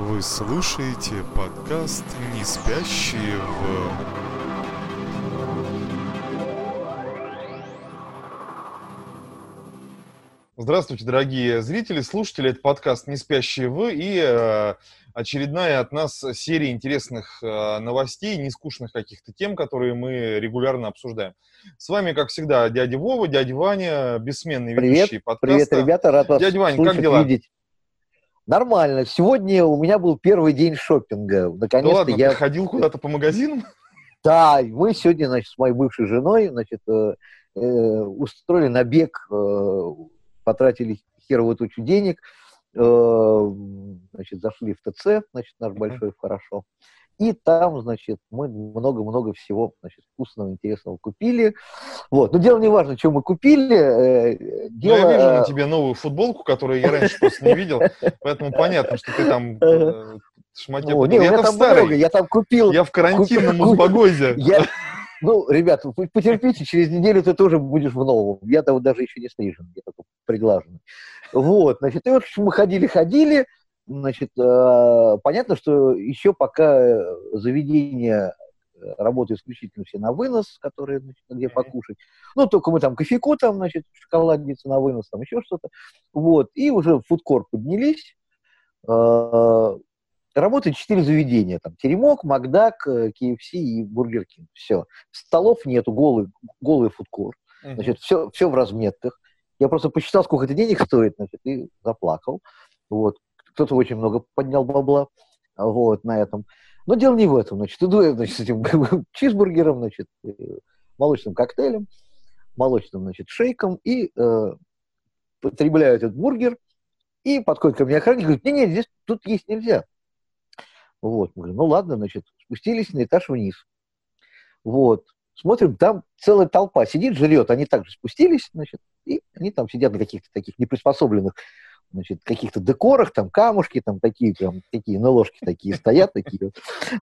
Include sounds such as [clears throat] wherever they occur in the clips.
Вы слушаете подкаст «Не спящие в...» Здравствуйте, дорогие зрители, слушатели. Это подкаст «Не спящие в» и э, очередная от нас серия интересных э, новостей, нескучных каких-то тем, которые мы регулярно обсуждаем. С вами, как всегда, дядя Вова, дядя Ваня, бессменный Привет, ведущий подкаста. привет, ребята, рад вас Дядя Вань, слышать, как дела? видеть. Нормально. Сегодня у меня был первый день шопинга. Да Наконец-то ладно, я... ты ходил куда-то по магазинам? Да, мы сегодня, значит, с моей бывшей женой, значит, э, э, устроили набег, э, потратили херовую тучу денег, э, значит, зашли в ТЦ, значит, наш большой, хорошо. И там, значит, мы много-много всего, значит, вкусного, интересного купили. Вот. Но дело не важно, что мы купили. э, Ну, Дело, я вижу э, на тебе новую футболку, которую я раньше просто не видел, поэтому понятно, что ты там [laughs] э, шматье ну, купил. не, у Я там старый, много, я там купил я в карантинном Узбагозе. [laughs] Я, ну, ребят, потерпите, через неделю ты тоже будешь в новом. Я там даже еще не стрижен, я только приглаженный. Вот, значит, и вот мы ходили-ходили, значит, э, понятно, что еще пока э, заведения э, работают исключительно все на вынос, которые, значит, где покушать. Ну, только мы там кофейку, там, значит, шоколадница на вынос, там еще что-то. Вот, и уже в фудкорт поднялись. Э, Работает четыре заведения. Там Теремок, Макдак, э, KFC и Burger King. Все. Столов нету, голый, голый фудкорт. Мгм. Значит, все, все в разметках. Я просто посчитал, сколько это денег стоит, значит, и заплакал. Вот. Кто-то очень много поднял бабла вот, на этом. Но дело не в этом. Значит, иду я, значит, с этим [laughs] чизбургером, значит, э, молочным коктейлем, молочным, значит, шейком и э, потребляю этот бургер. И подходит ко мне охранник и говорит, не-не, здесь тут есть нельзя. Вот. Мы говорим, ну ладно, значит, спустились на этаж вниз. Вот. Смотрим, там целая толпа сидит, жрет. Они также спустились, значит, и они там сидят на каких-то таких неприспособленных, значит, каких-то декорах, там камушки, там такие, там, такие, на ложке такие стоят, такие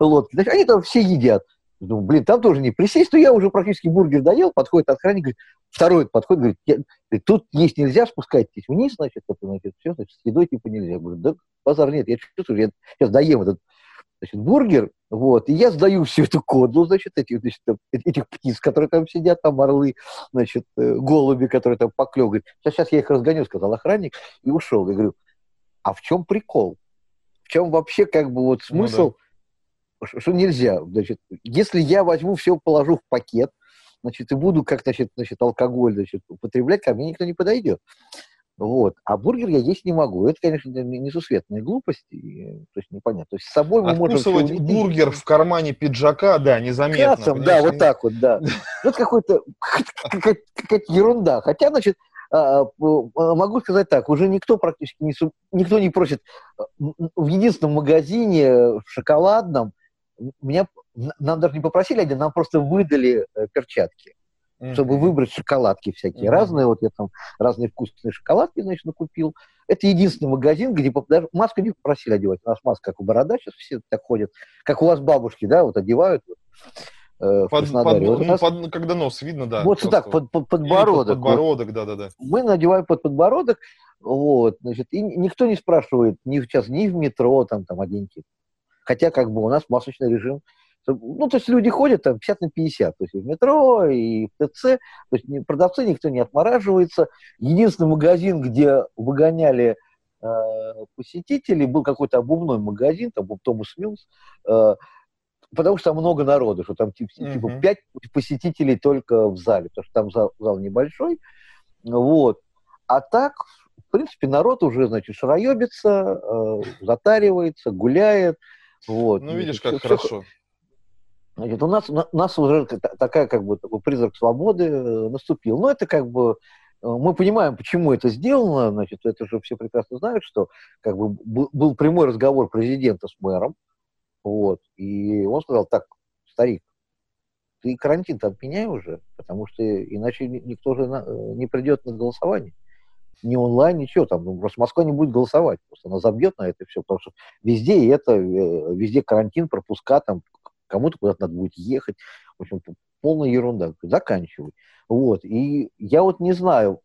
лодки. Значит, они там все едят. Думаю, блин, там тоже не присесть, но я уже практически бургер доел, подходит охранник, говорит, второй подходит, говорит, «Я- тут есть нельзя, спускайтесь вниз, значит, это, значит, все, значит, с едой типа нельзя. Я говорю, да, базар нет, я чувствую, я сейчас доем этот значит, бургер, вот, и я сдаю всю эту кодлу, значит, этих, значит, там, этих птиц, которые там сидят, там орлы, значит, э, голуби, которые там поклевывают. Сейчас, сейчас я их разгоню, сказал охранник, и ушел. Я говорю, а в чем прикол? В чем вообще как бы вот Ну да. смысл, что нельзя? Значит, если я возьму все, положу в пакет, значит, и буду как, значит, значит, алкоголь, значит, употреблять, ко мне никто не подойдет. Вот. А бургер я есть не могу. Это, конечно, не- несусветная глупость, и, то есть непонятно. То есть с собой мы можем... Откусывать унести. бургер в кармане пиджака, да, незаметно. Кацам, да, вот так вот, да. [laughs] Это какой-то какая-то ерунда. Хотя, значит, а, а, могу сказать так, уже никто практически не, никто не просит а, в единственном магазине в шоколадном м, меня нам даже не попросили один, нам просто выдали э, перчатки, Мгм. чтобы выбрать шоколадки всякие Мгм. разные. Вот я там разные вкусные шоколадки, значит, накупил. Это единственный магазин, где даже маску не попросили одевать. У нас маска как у борода сейчас все так ходят, как у вас бабушки, да, вот одевают вот, э, Под- под- Вот ну, под- когда нос видно, да. вот просто так, под, под- Или под подбородок. вот. подбородок, да-да-да. Мы надеваем под подбородок, вот, значит, и никто не спрашивает ни сейчас ни в метро, там, там, оденьки. Хотя, как бы, у нас масочный режим. Ну, то есть люди ходят там 50 на 50, то есть и в метро, и в ТЦ, то есть продавцы никто не отмораживается. Единственный магазин, где выгоняли э, посетителей, был какой-то обувной магазин, там был Томас Милс, э, потому что там много народу, что там типа, типа Мгм. 5 посетителей только в зале, потому что там зал, зал небольшой. Вот. А так, в принципе, народ уже, значит, шароебится, э, затаривается, гуляет. Вот. Ну, видишь, как всё хорошо. Значит, у нас, на- нас уже та- такая, как бы, такой призрак свободы э, наступил. Но это как бы, э, мы понимаем, почему это сделано, значит, это же все прекрасно знают, что как бы был прямой разговор президента с мэром, вот, и он сказал, так, старик, ты карантин там отменяй уже, потому что иначе ни- никто же э, не придет на голосование. Ни онлайн, ничего, там, ну, просто Москва не будет голосовать, просто она забьет на это все, потому что везде это, везде карантин, пропуска, там, кому-то куда-то надо будет ехать. В общем, полная ерунда, заканчивай. Вот, и я вот не знаю,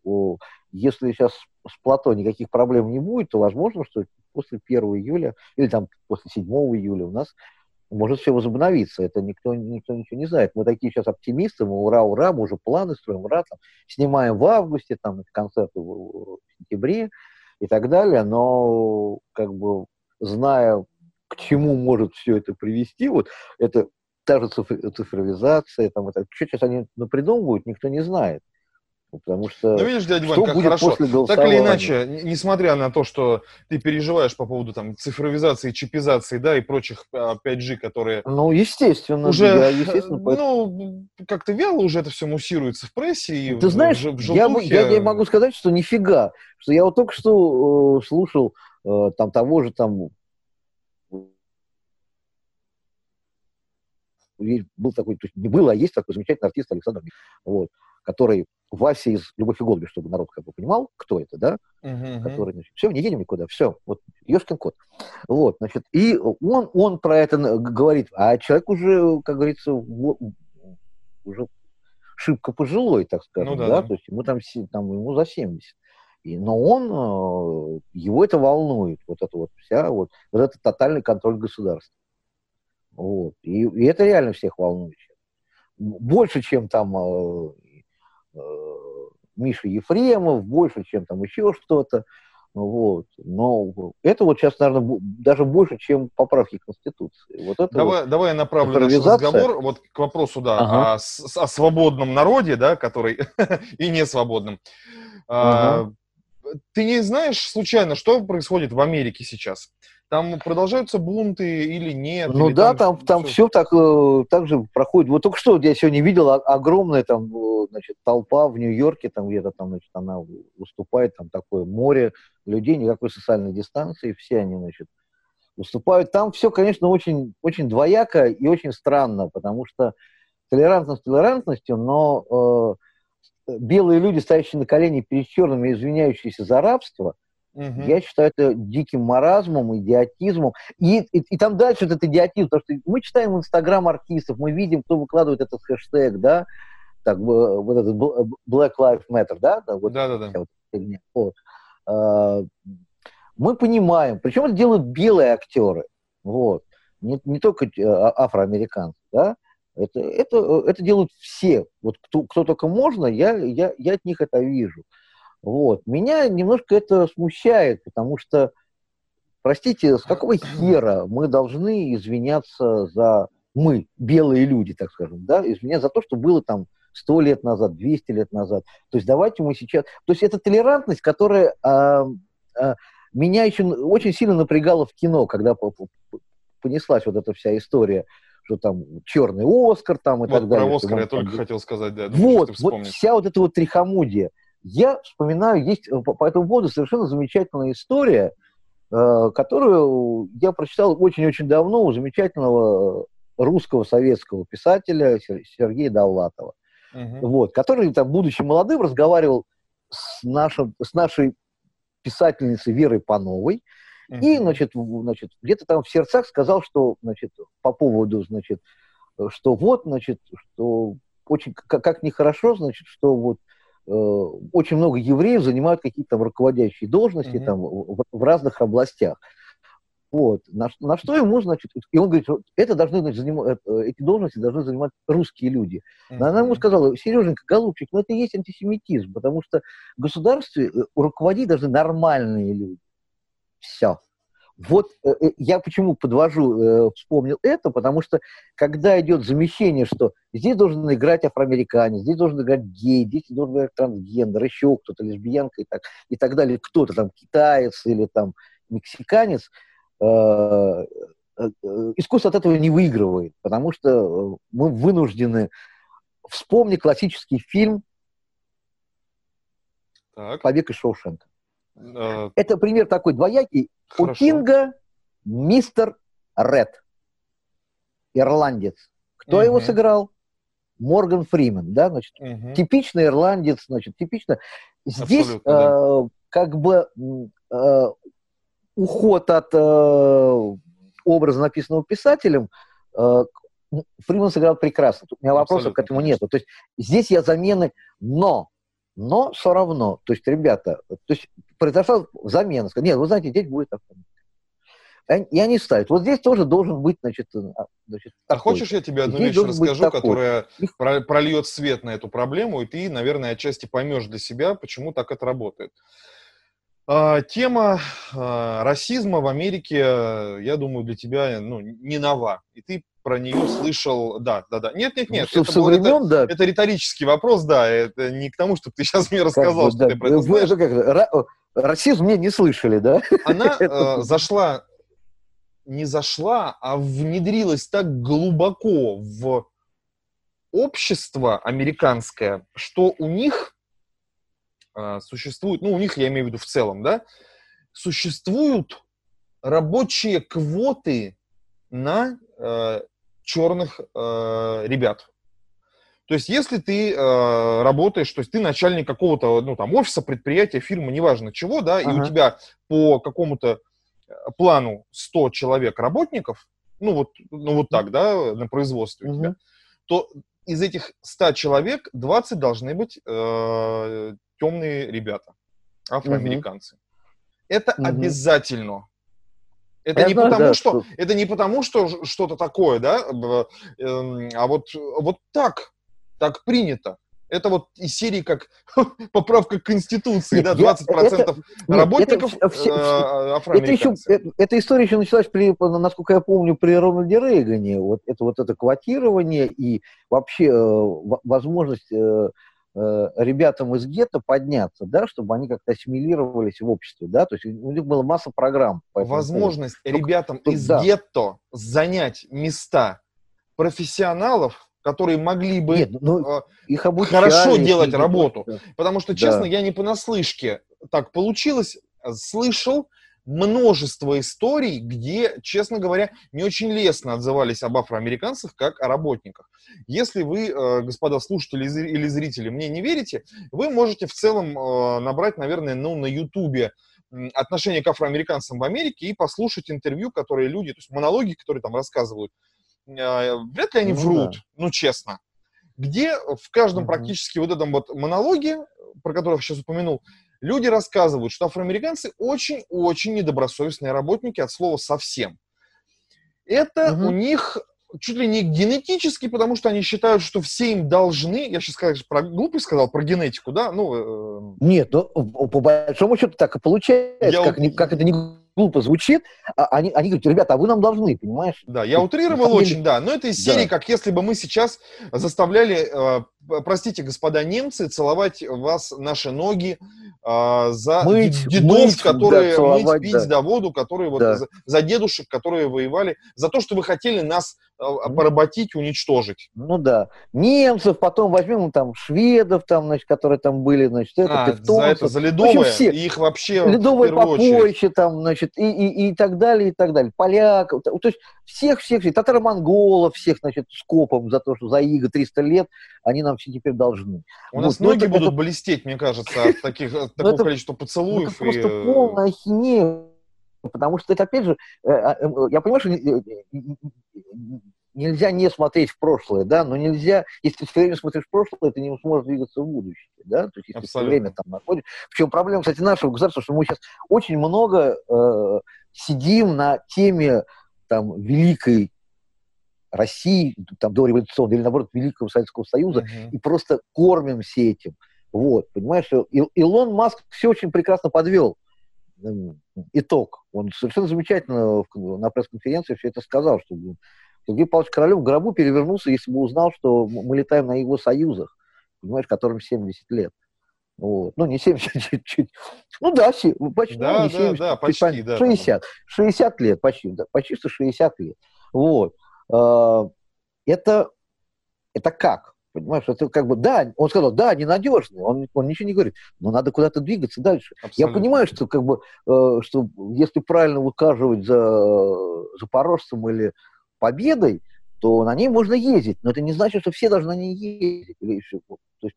если сейчас с плато никаких проблем не будет, то возможно, что после 1 июля или там после 7 июля у нас может все возобновиться. Это никто, никто ничего не знает. Мы такие сейчас оптимисты, мы ура, ура, мы уже планы строим, ура, там, снимаем в августе, там, концерты в, в сентябре и так далее, но как бы зная, к чему может все это привести, вот это та же цифровизация, там, это, что сейчас они придумывают, никто не знает. Потому что ну, видишь, дядя Вань, как хорошо. Так или иначе, несмотря на то, что ты переживаешь по поводу там, цифровизации, чипизации, да, и прочих 5G, а, которые... Ну, естественно. Уже, я, естественно ну, как-то вяло уже это все муссируется в прессе и Ты знаешь, в, в я, я, я могу сказать, что нифига. Что я вот только что э, слушал э, там того же там был такой, то есть не было, а есть такой замечательный артист Александр вот, который Вася из «Любовь и голуби», чтобы народ как бы понимал, кто это, да, uh-huh. который, значит, все, не едем никуда, все, вот, ешкин кот. Вот, значит, и он, он про это говорит, а человек уже, как говорится, уже шибко пожилой, так скажем, ну, да, да, да, то есть ему там, там ему за 70. И, но он, э, его это волнует, вот это вот вся, вот, вот этот тотальный контроль государства. Вот. И, и это реально всех волнует. Больше, чем там э, э, Миша Ефремов, больше, чем там еще что-то. Вот. Но это вот сейчас, наверное, даже больше, чем поправки Конституции. Вот это давай, вот давай я направлю наш разговор вот к вопросу да, ага. о, о свободном народе, да, который [laughs] и не свободном. Ага. А, ты не знаешь случайно, что происходит в Америке сейчас? Там продолжаются бунты или нет? Ну или да, там, там, там все, все так, э, так же проходит. Вот только что я сегодня видел огромная там, э, значит, толпа в Нью-Йорке, там где-то там, значит, она выступает, там такое море людей, никакой социальной дистанции, все они, значит, выступают. Там все, конечно, очень, очень двояко и очень странно, потому что толерантность толерантностью, но э, белые люди, стоящие на колени перед черными, извиняющиеся за рабство – Угу. Я считаю это диким маразмом, идиотизмом. И, и, и там дальше этот идиотизм, потому что мы читаем инстаграм артистов, мы видим, кто выкладывает этот хэштег, да, так, вот этот Black Lives Matter, да? Вот, да, да, да. Вот, вот. А, мы понимаем, причем это делают белые актеры, вот, не, не только а, афроамериканцы, да, это, это, это делают все, вот кто, кто только можно, я, я, я от них это вижу. Вот. Меня немножко это смущает, потому что, простите, с какого хера мы должны извиняться за... Мы, белые люди, так скажем, да, извиняться за то, что было там сто лет назад, 200 лет назад. То есть давайте мы сейчас... То есть это толерантность, которая а, а, меня еще очень сильно напрягала в кино, когда понеслась вот эта вся история, что там черный Оскар там и вот так далее. Про Оскар я только хотел сказать, да. Думаю, вот, вот вся вот эта вот трихомудия. Я вспоминаю, есть э, по, по этому поводу совершенно замечательная история, э, которую я прочитал очень-очень давно у замечательного русского советского писателя Сергея Довлатова, угу. вот, который, там, будучи молодым, разговаривал с, нашим, с нашей писательницей Верой Пановой, и, значит, значит, где-то там в сердцах сказал, что, значит, по поводу, значит, что вот, значит, что очень, как, как нехорошо, значит, что вот Э, очень много евреев занимают какие-то там руководящие должности mm-hmm. там, в, в разных областях. Вот. На, на что ему, значит, и он говорит, это должны значит, занимать, э, эти должности должны занимать русские люди. Mm-hmm. Она ему сказала, Сереженька, голубчик, ну это и есть антисемитизм, потому что в государстве э, руководить должны нормальные люди. Все. Вот э, э, я почему подвожу, э, вспомнил это, потому что когда идет замещение, что здесь должен играть афроамериканец, здесь должен играть гей, здесь должен играть трансгендер, еще кто-то, лесбиянка и так, и так далее, кто-то там китаец или там мексиканец, искусство от этого не выигрывает, потому что мы вынуждены... Вспомни классический фильм так. «Побег из Шоушенка». Э, Это пример такой двоякий. Хорошо. У Кинга мистер Ред, ирландец. Кто угу. его сыграл? Морган Фримен, да, значит, угу. типичный ирландец, значит, типично. Здесь э, да. как бы э, уход от э, образа, написанного писателем, э, Фриман сыграл прекрасно. У меня вопросов Абсолютно, к этому нет. То есть здесь я замены, но, но все равно. То есть, ребята, то есть произошла замена. Нет, вы знаете, здесь будет автомобиль. И они ставят. Вот здесь тоже должен быть, значит, а, значит а хочешь, я тебе одну вещь расскажу, которая прольет свет на эту проблему, и ты, наверное, отчасти поймешь для себя, почему так это работает. А, тема а, расизма в Америке, я думаю, для тебя ну, не нова. И ты про нее слышал, да, да, да. Нет, нет, нет. Ну, это, был, времен, это, да. это риторический вопрос, да. Это не к тому, чтобы ты сейчас мне рассказал, как, что да. ты про это знаешь. Вы, как, расизм мне не слышали, да? [laughs] Она э, зашла, не зашла, а внедрилась так глубоко в общество американское, что у них э, существует, ну, у них, я имею в виду в целом, да, существуют рабочие квоты на э, черных э, ребят. То есть, если ты э, работаешь, то есть ты начальник какого-то, ну, там, офиса, предприятия, фирмы, неважно чего, да, ага. и у тебя по какому-то э, плану 100 человек работников, ну, вот, ну, вот так, да, на производстве угу. у тебя, то из этих 100 человек 20 должны быть э, темные ребята, афроамериканцы. Угу. Это угу. обязательно. Это Я не знаю, потому, да, что, что это не потому, что что-то такое, да, эм, а вот вот так, так принято. Это вот из серии как [laughs] поправка к Конституции, Нет, да, 20% это, работников это, все, э, это, еще, это, эта история еще началась, при, насколько я помню, при Рональде Рейгане. Вот это вот это квотирование и вообще э, возможность э, Э, ребятам из гетто подняться, да, чтобы они как-то ассимилировались в обществе, да, то есть у них была масса программ. Возможность поводу. ребятам Только, из да. гетто занять места профессионалов, которые могли бы Нет, ну, э, их обучали, хорошо делать работу. Да. Потому что, честно, да. я не понаслышке так получилось, слышал, множество историй, где, честно говоря, не очень лестно отзывались об афроамериканцах как о работниках. Если вы, э, господа слушатели или зрители, мне не верите, вы можете в целом э, набрать, наверное, ну, на Ютубе отношение к афроамериканцам в Америке и послушать интервью, которые люди, то есть монологи, которые там рассказывают. Э, вряд ли они ну, врут, да. ну честно. Где в каждом mm-hmm. практически вот этом вот монологе, про которых я сейчас упомянул, Люди рассказывают, что афроамериканцы очень-очень недобросовестные работники от слова совсем. Это угу. у них чуть ли не генетически, потому что они считают, что все им должны, я сейчас конечно, про глупость сказал, про генетику, да? Ну, э... Нет, ну, по большому счету так и получается, я... как, как это не глупо звучит, а они, они говорят, ребята, а вы нам должны, понимаешь? Да, я утрировал очень, да, но это из серии, да. как если бы мы сейчас заставляли, э, простите, господа немцы, целовать вас наши ноги, а, за мыть, дедов, мыть, которые да, мыть, пить, да. да, воду, которые вот да. за, за дедушек, которые воевали, за то, что вы хотели нас а, поработить, уничтожить. Ну да. Немцев, потом возьмем там шведов, там, значит, которые там были, значит, это, а, тевтонцев. За это, за ледовое, общем, все. их вообще Ледовое попойще там, значит, и, и, и так далее, и так далее. Поляков, то есть всех, всех, всех татаро-монголов, всех, значит, скопом за то, что за иго 300 лет они нам все теперь должны. У вот. нас ноги будут это... блестеть, мне кажется, от таких, [laughs] такого количества поцелуев. Это просто полная ахинея, потому что это, опять же, э, а, э, я понимаю, что нельзя не смотреть в прошлое, да, но нельзя, если ты все время смотришь в прошлое, ты не сможешь двигаться в будущее, да, то есть если Абсолютно. все время там находишься. В чем проблема, кстати, нашего государства, что мы сейчас очень много э, сидим на теме там великой России, там, до революционной, или наоборот, Великого Советского Союза, uh-huh. и просто кормимся этим. Вот, понимаешь, Илон Маск все очень прекрасно подвел итог. Он совершенно замечательно на пресс-конференции все это сказал, что Сергей Павлович Королев в гробу перевернулся, если бы узнал, что мы летаем на его союзах, понимаешь, которым 70 лет. Вот. Ну, не 70, [laughs] чуть-чуть. Ну да, почти. Да, ну, не 70, да, почти, да. 60. 60 лет, почти, да, почти что 60 лет. Вот. А, это, это как? Понимаешь, это как бы, да, он сказал, да, ненадежный, он, он ничего не говорит, но надо куда-то двигаться дальше. Абсолютно. Я понимаю, что как бы, э, что если правильно выкаживать за запорожцем или победой, то на ней можно ездить, но это не значит, что все должны на ней ездить. Или еще, то есть,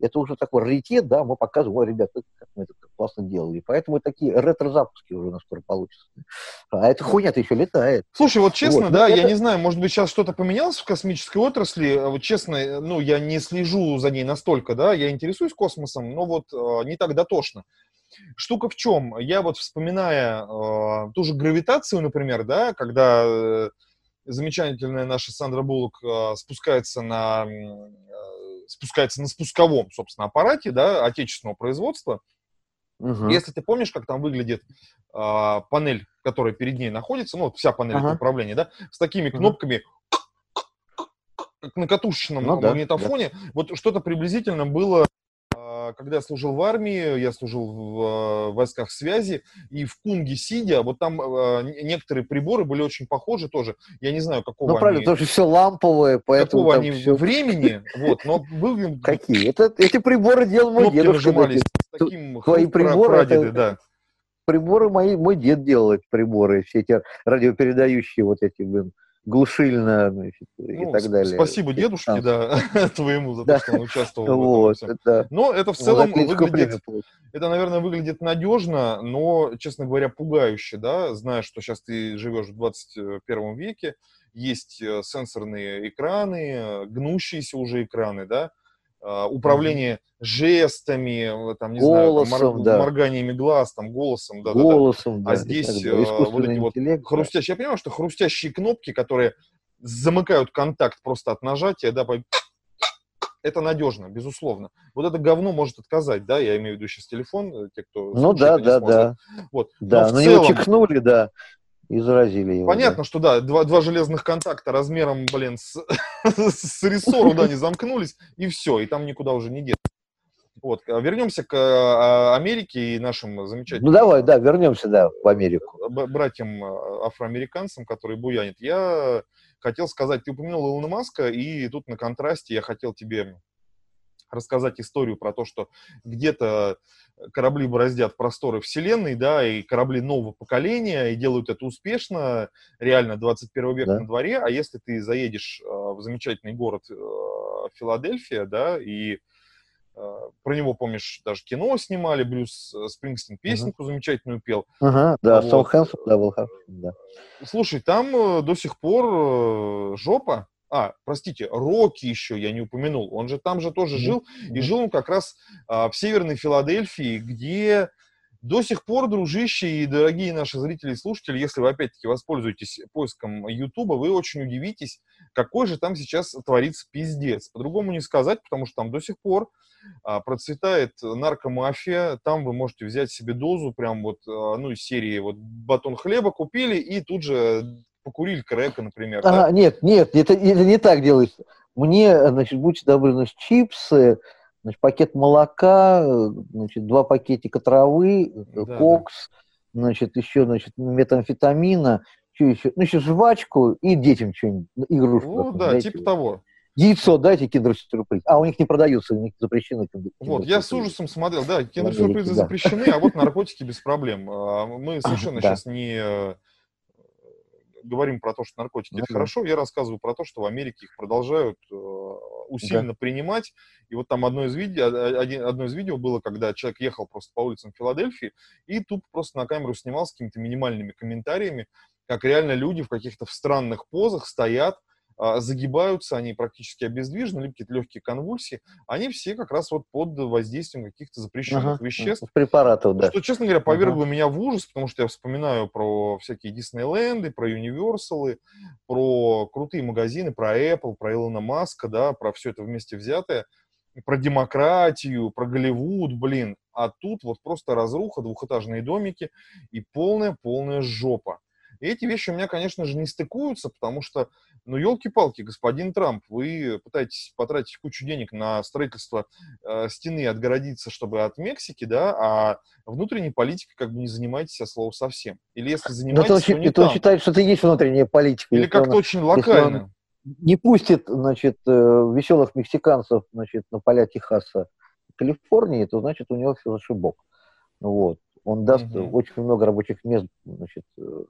это уже такой раритет, да, мы показываем, ой, ребята, как мы это классно делали. Поэтому такие ретро-запуски уже у нас скоро получатся. А эта хуйня-то еще летает. Слушай, вот честно, вот, да, это... я не знаю, может быть, сейчас что-то поменялось в космической отрасли. Вот честно, ну, я не слежу за ней настолько, да, я интересуюсь космосом, но вот э, не так дотошно. Штука в чем? Я вот вспоминая э, ту же гравитацию, например, да, когда э, замечательная наша Сандра Буллок э, спускается на э, спускается на спусковом, собственно, аппарате, да, отечественного производства. Угу. Если ты помнишь, как там выглядит э, панель, которая перед ней находится, ну, вот вся панель ага. управления, да, с такими кнопками, как на катушечном ну, магнитофоне, да, да. вот что-то приблизительно было когда я служил в армии, я служил в э, войсках связи, и в Кунге сидя, вот там э, некоторые приборы были очень похожи тоже. Я не знаю, какого ну, правильно, потому что все ламповое, поэтому Какого они все... времени, [laughs] вот, но выглядят... Какие? Это, эти приборы делал мой дедушка. нажимались с таким Твои приборы, прадеды, это... да приборы мои, мой дед делал эти приборы, все эти радиопередающие вот эти, блин, глушильно значит, ну, и так далее. Спасибо дедушке, да, [laughs] твоему за то, что он участвовал вот, в этом это, Но это в целом выглядит, это, наверное, выглядит надежно, но, честно говоря, пугающе, да, зная, что сейчас ты живешь в 21 веке, есть э, сенсорные экраны, гнущиеся уже экраны, да, управление mm-hmm. жестами, там, не голосом, знаю, мор- да. морганиями глаз, там, голосом, да, голосом, да, да. А здесь да, вот эти вот хрустящие, я понимаю, что хрустящие кнопки, которые замыкают контакт просто от нажатия, да, [clears throat] это надежно, безусловно. Вот это говно может отказать, да, я имею в виду сейчас телефон, э, те, кто... Ну да, да, да. Вот. Да, но, но целом... него чихнули, да и заразили его. Понятно, да. что да, два, два железных контакта размером, блин, с, [laughs] с рессору, да, не замкнулись, и все, и там никуда уже не деться. Вот, а вернемся к а, Америке и нашим замечательным... Ну давай, да, вернемся, да, в Америку. Братьям а, афроамериканцам, которые буянят. Я хотел сказать, ты упомянул Илона Маска, и тут на контрасте я хотел тебе рассказать историю про то, что где-то корабли бороздят просторы Вселенной, да, и корабли нового поколения, и делают это успешно, реально 21 век да. на дворе, а если ты заедешь э, в замечательный город э, Филадельфия, да, и э, про него, помнишь, даже кино снимали, Брюс Спрингстин песенку uh-huh. замечательную пел. Ага, да, вот. Да, был хороший, да. Слушай, там до сих пор жопа, а, простите, Рокки еще я не упомянул. Он же там же тоже жил. И жил он как раз а, в Северной Филадельфии, где до сих пор, дружище и дорогие наши зрители и слушатели, если вы опять-таки воспользуетесь поиском Ютуба, вы очень удивитесь, какой же там сейчас творится пиздец. По-другому не сказать, потому что там до сих пор а, процветает наркомафия. Там вы можете взять себе дозу, прям вот, а, ну, из серии вот батон хлеба купили и тут же покурили крека, например. А, да? Нет, нет, это, это не так делается. Мне, значит, будьте добры, значит, чипсы, значит, пакет молока, значит, два пакетика травы, да, кокс, да. значит, еще, значит, метамфетамина, что еще, ну, еще жвачку и детям что-нибудь, игрушку. Ну, да, дайте. типа того. Яйцо дайте киндер-сюрприз. А, у них не продаются, у них запрещены киндер Вот, я с ужасом смотрел, да, киндер-сюрпризы запрещены, а вот наркотики без проблем. А, мы [laughs] совершенно сейчас не говорим про то, что наркотики ну, это да. хорошо, я рассказываю про то, что в Америке их продолжают э, усиленно да. принимать. И вот там одно из, видео, один, одно из видео было, когда человек ехал просто по улицам Филадельфии и тут просто на камеру снимал с какими-то минимальными комментариями, как реально люди в каких-то странных позах стоят, а, загибаются, они практически обездвижены, либо какие-то легкие конвульсии, они все как раз вот под воздействием каких-то запрещенных ага, веществ. Препаратов, да. Что, честно говоря, повергло ага. меня в ужас, потому что я вспоминаю про всякие Диснейленды, про Юниверсалы, про крутые магазины, про Apple, про Илона Маска, да, про все это вместе взятое, про демократию, про Голливуд, блин. А тут вот просто разруха, двухэтажные домики и полная-полная жопа. И эти вещи у меня, конечно же, не стыкуются, потому что, ну, елки-палки, господин Трамп, вы пытаетесь потратить кучу денег на строительство э, стены, отгородиться, чтобы от Мексики, да, а внутренней политикой как бы не занимаетесь от слова совсем. Или если занимаетесь, Но это, то не это там. он считает, что это есть внутренняя политика. Или как-то очень локально. Не пустит, значит, э, веселых мексиканцев, значит, на поля Техаса, Калифорнии, то значит у него все зашибок. Вот. Он даст mm-hmm. очень много рабочих мест значит, э,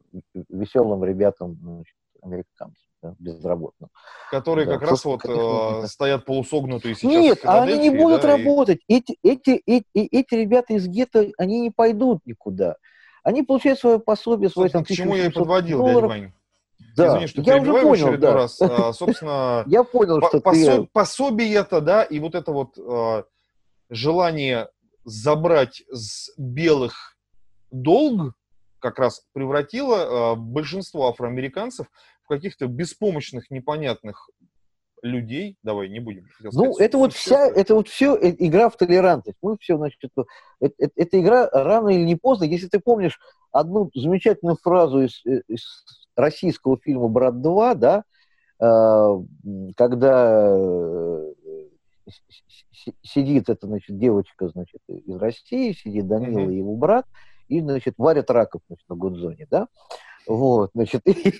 веселым ребятам значит, американцам. Да, безработным. Которые да, как раз вот э, стоят полусогнутые сейчас. Нет, а они не будут да, работать. И... Эти, эти, эти, эти ребята из гетто, они не пойдут никуда. Они получают свое пособие, свое там, К чему я и подводил, долларов. дядя Вань. Да, Извини, что я уже понял, да. раз. А, [laughs] собственно, я понял, что ты... пособие-то, да, и вот это вот а, желание забрать с белых долг как раз превратило а, большинство афроамериканцев в каких-то беспомощных, непонятных людей, давай не будем. Сказать, ну, это вот вся, это вот все э, игра в толерантность. Мы все, значит, это, это, э, эта игра рано или не поздно, если ты помнишь одну замечательную фразу из, э, из российского фильма «Брат 2», да, когда сидит эта, значит, девочка, значит, из России, сидит Данила mm-hmm. и его брат, и, значит, варят раков, значит, на Гудзоне, да, вот, значит, [laughs] и,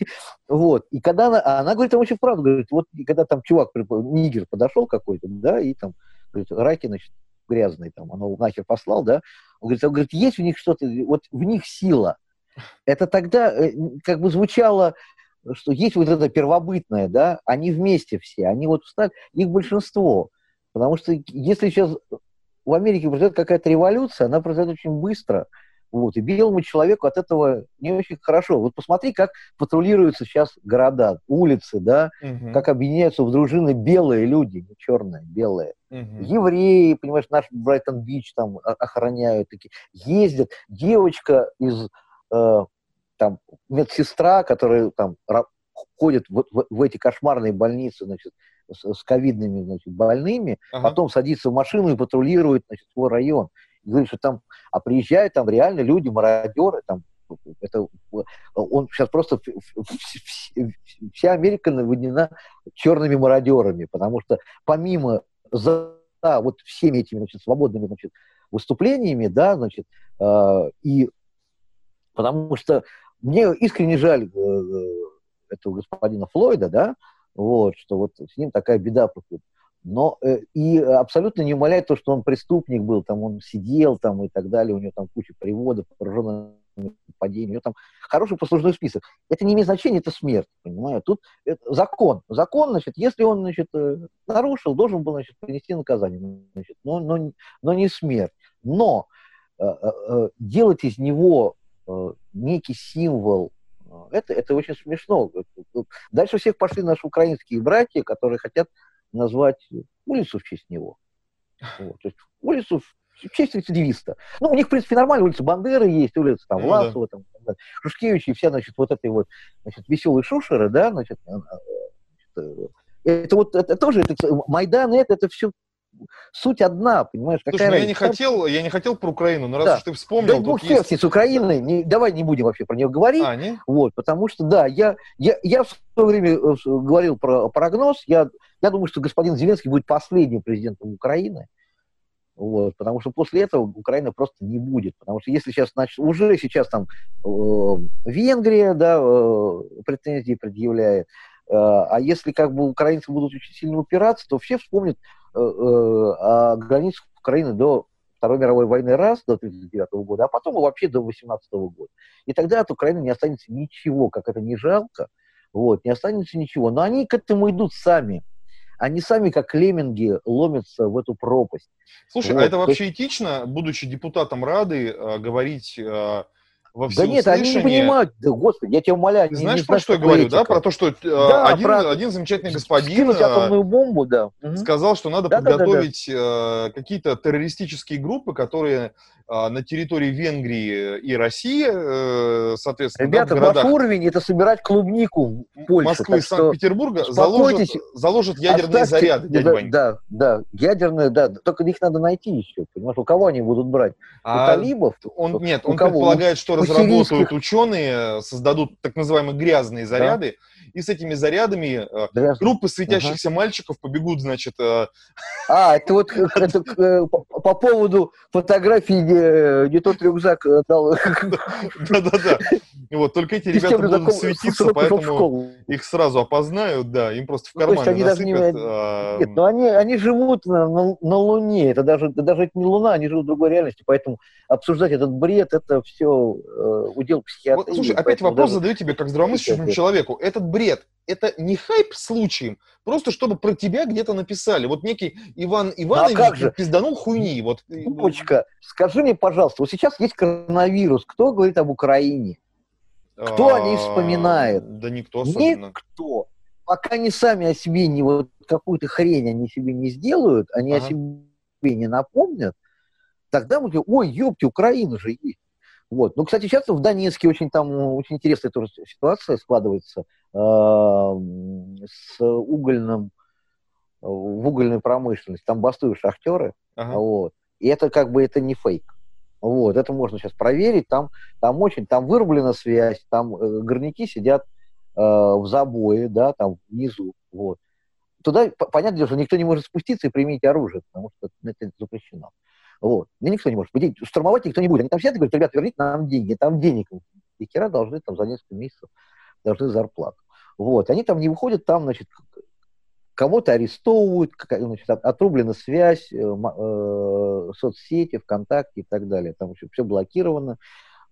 вот. И когда она, а она говорит, там очень правду, говорит, вот, и когда там чувак, нигер подошел какой-то, да, и там, говорит, раки, значит, грязные, там, оно нахер послал, да, он говорит, он говорит, есть у них что-то, вот в них сила. Это тогда э, как бы звучало, что есть вот это первобытное, да, они вместе все, они вот встали, их большинство. Потому что если сейчас в Америке произойдет какая-то революция, она произойдет очень быстро – вот, и белому человеку от этого не очень хорошо. Вот посмотри, как патрулируются сейчас города, улицы, да, угу. как объединяются в дружины белые люди, не черные, белые. Угу. Евреи, понимаешь, наш Брайтон-Бич там охраняют, такие, ездят. Девочка из, э, там, медсестра, которая там ходит в, в, в эти кошмарные больницы, значит, с, с ковидными, значит, больными, ага. потом садится в машину и патрулирует, значит, свой район говорит, что там, а приезжают там реально люди, мародеры, там, это, он сейчас просто, вся Америка наводнена черными мародерами, потому что помимо за вот всеми этими, значит, свободными, значит, выступлениями, да, значит, э, и потому что мне искренне жаль э, э этого господина Флойда, да, вот, что вот с ним такая беда происходит но э, и абсолютно не умаляет то, что он преступник был, там он сидел там и так далее, у него там куча приводов, пораженных падений, у него там хороший послужной список. Это не имеет значения, это смерть, понимаю. Тут это закон. Закон, значит, если он, значит, э, нарушил, должен был, значит, принести наказание, значит, но, но, но не смерть. Но э, э, э делать из него э, некий символ это, это очень смешно. Дальше всех пошли наши украинские братья, которые хотят назвать улицу в честь него. Вот, то есть улицу в честь рецидивиста. Ну, у них, в принципе, нормально, улица Бандеры есть, улица там ну, Власова, да. там, Шушкевича и вся, значит, вот этой вот, значит, веселые шушеры, да, значит, э, значит э, это вот, это тоже, это, Майдан, это, это все суть одна, понимаешь? Какая Слушай, ну, я не хотел, я не хотел про Украину, но раз да. уж ты вспомнил, да, бог есть... с Украиной, не, давай не будем вообще про нее говорить, а, не? вот, потому что, да, я, я, я в свое время э, говорил про прогноз, я, я думаю, что господин Зеленский будет последним президентом Украины, вот, потому что после этого Украина просто не будет. Потому что если сейчас, значит, уже сейчас там э, Венгрия, да, э, претензии предъявляет, э, а если как бы украинцы будут очень сильно упираться, то все вспомнят Э, э, о границах Украины до Второй мировой войны раз, до 1939 года, а потом и вообще до 18 года. И тогда от Украины не останется ничего, как это не жалко, вот, не останется ничего. Но они к этому идут сами. Они сами, как лемминги, ломятся в эту пропасть. Слушай, а вот. а это вообще этично, будучи депутатом Рады, э, говорить во Да нет, они не понимают, да, господи, я тебя умоляю. Ты знаешь, не, про что я говорю, да? Про то, что э, да, один, про... один замечательный господин э, атомную бомбу, да. сказал, что надо да, подготовить да, да, да. какие-то террористические группы, которые на территории Венгрии и России, э, соответственно, Ребята, да, в городах... ваш уровень это собирать клубнику в Польше. Москвы и Санкт-Петербурга заложат, заложат ядерные оставьте, заряды, дядя да, Вань. Да, да, ядерные, да, только их надо найти еще, понимаешь, у кого они будут брать? А у талибов? Он, нет, он кого? предполагает, что у разработают сирийских... ученые, создадут так называемые грязные заряды, да и с этими зарядами э, группы светящихся ага. мальчиков побегут, значит... Э... А, это вот это, э, по, по поводу фотографии не, не тот рюкзак дал. [laughs] Да-да-да. Вот, только эти ребята будут светиться, поэтому их сразу опознают, да, им просто в ну, кармане они насыпят. А, Нет, но они, они живут на, на, Луне, это даже, даже это не Луна, они живут в другой реальности, поэтому обсуждать этот бред, это все э, удел психиатрии. слушай, опять вопрос задаю тебе как здравомыслящему человеку. Этот бред бред это не хайп случаем, просто чтобы про тебя где-то написали. Вот некий Иван Иванович ну, а как же? пизданул хуйни. Вот. Пупочка, скажи мне, пожалуйста, вот сейчас есть коронавирус, кто говорит об Украине? Кто а, о ней вспоминает? Да никто особенно. Никто. Пока они сами о себе не вот какую-то хрень они себе не сделают, они ага. о себе не напомнят, тогда мы говорим, ой, ёпти, Украина же есть. Вот. Ну, кстати, сейчас в Донецке очень там очень интересная тоже ситуация складывается э, с угольным в угольной промышленности. Там бастуют шахтеры, ага. вот. И это как бы это не фейк. Вот, это можно сейчас проверить. Там, там очень, там вырублена связь, там э, горняки сидят э, в забое, да, там внизу. Вот. Туда, понятно, что никто не может спуститься и применить оружие, потому что это запрещено. Вот. И никто не может. Штурмовать никто не будет. Они там сидят и говорят, ребята, верните нам деньги. Там денег. И хера должны там за несколько месяцев должны зарплату. Вот. Они там не выходят, там, значит, кого-то арестовывают, значит, отрублена связь, э, э, соцсети, ВКонтакте и так далее. Там все, все блокировано.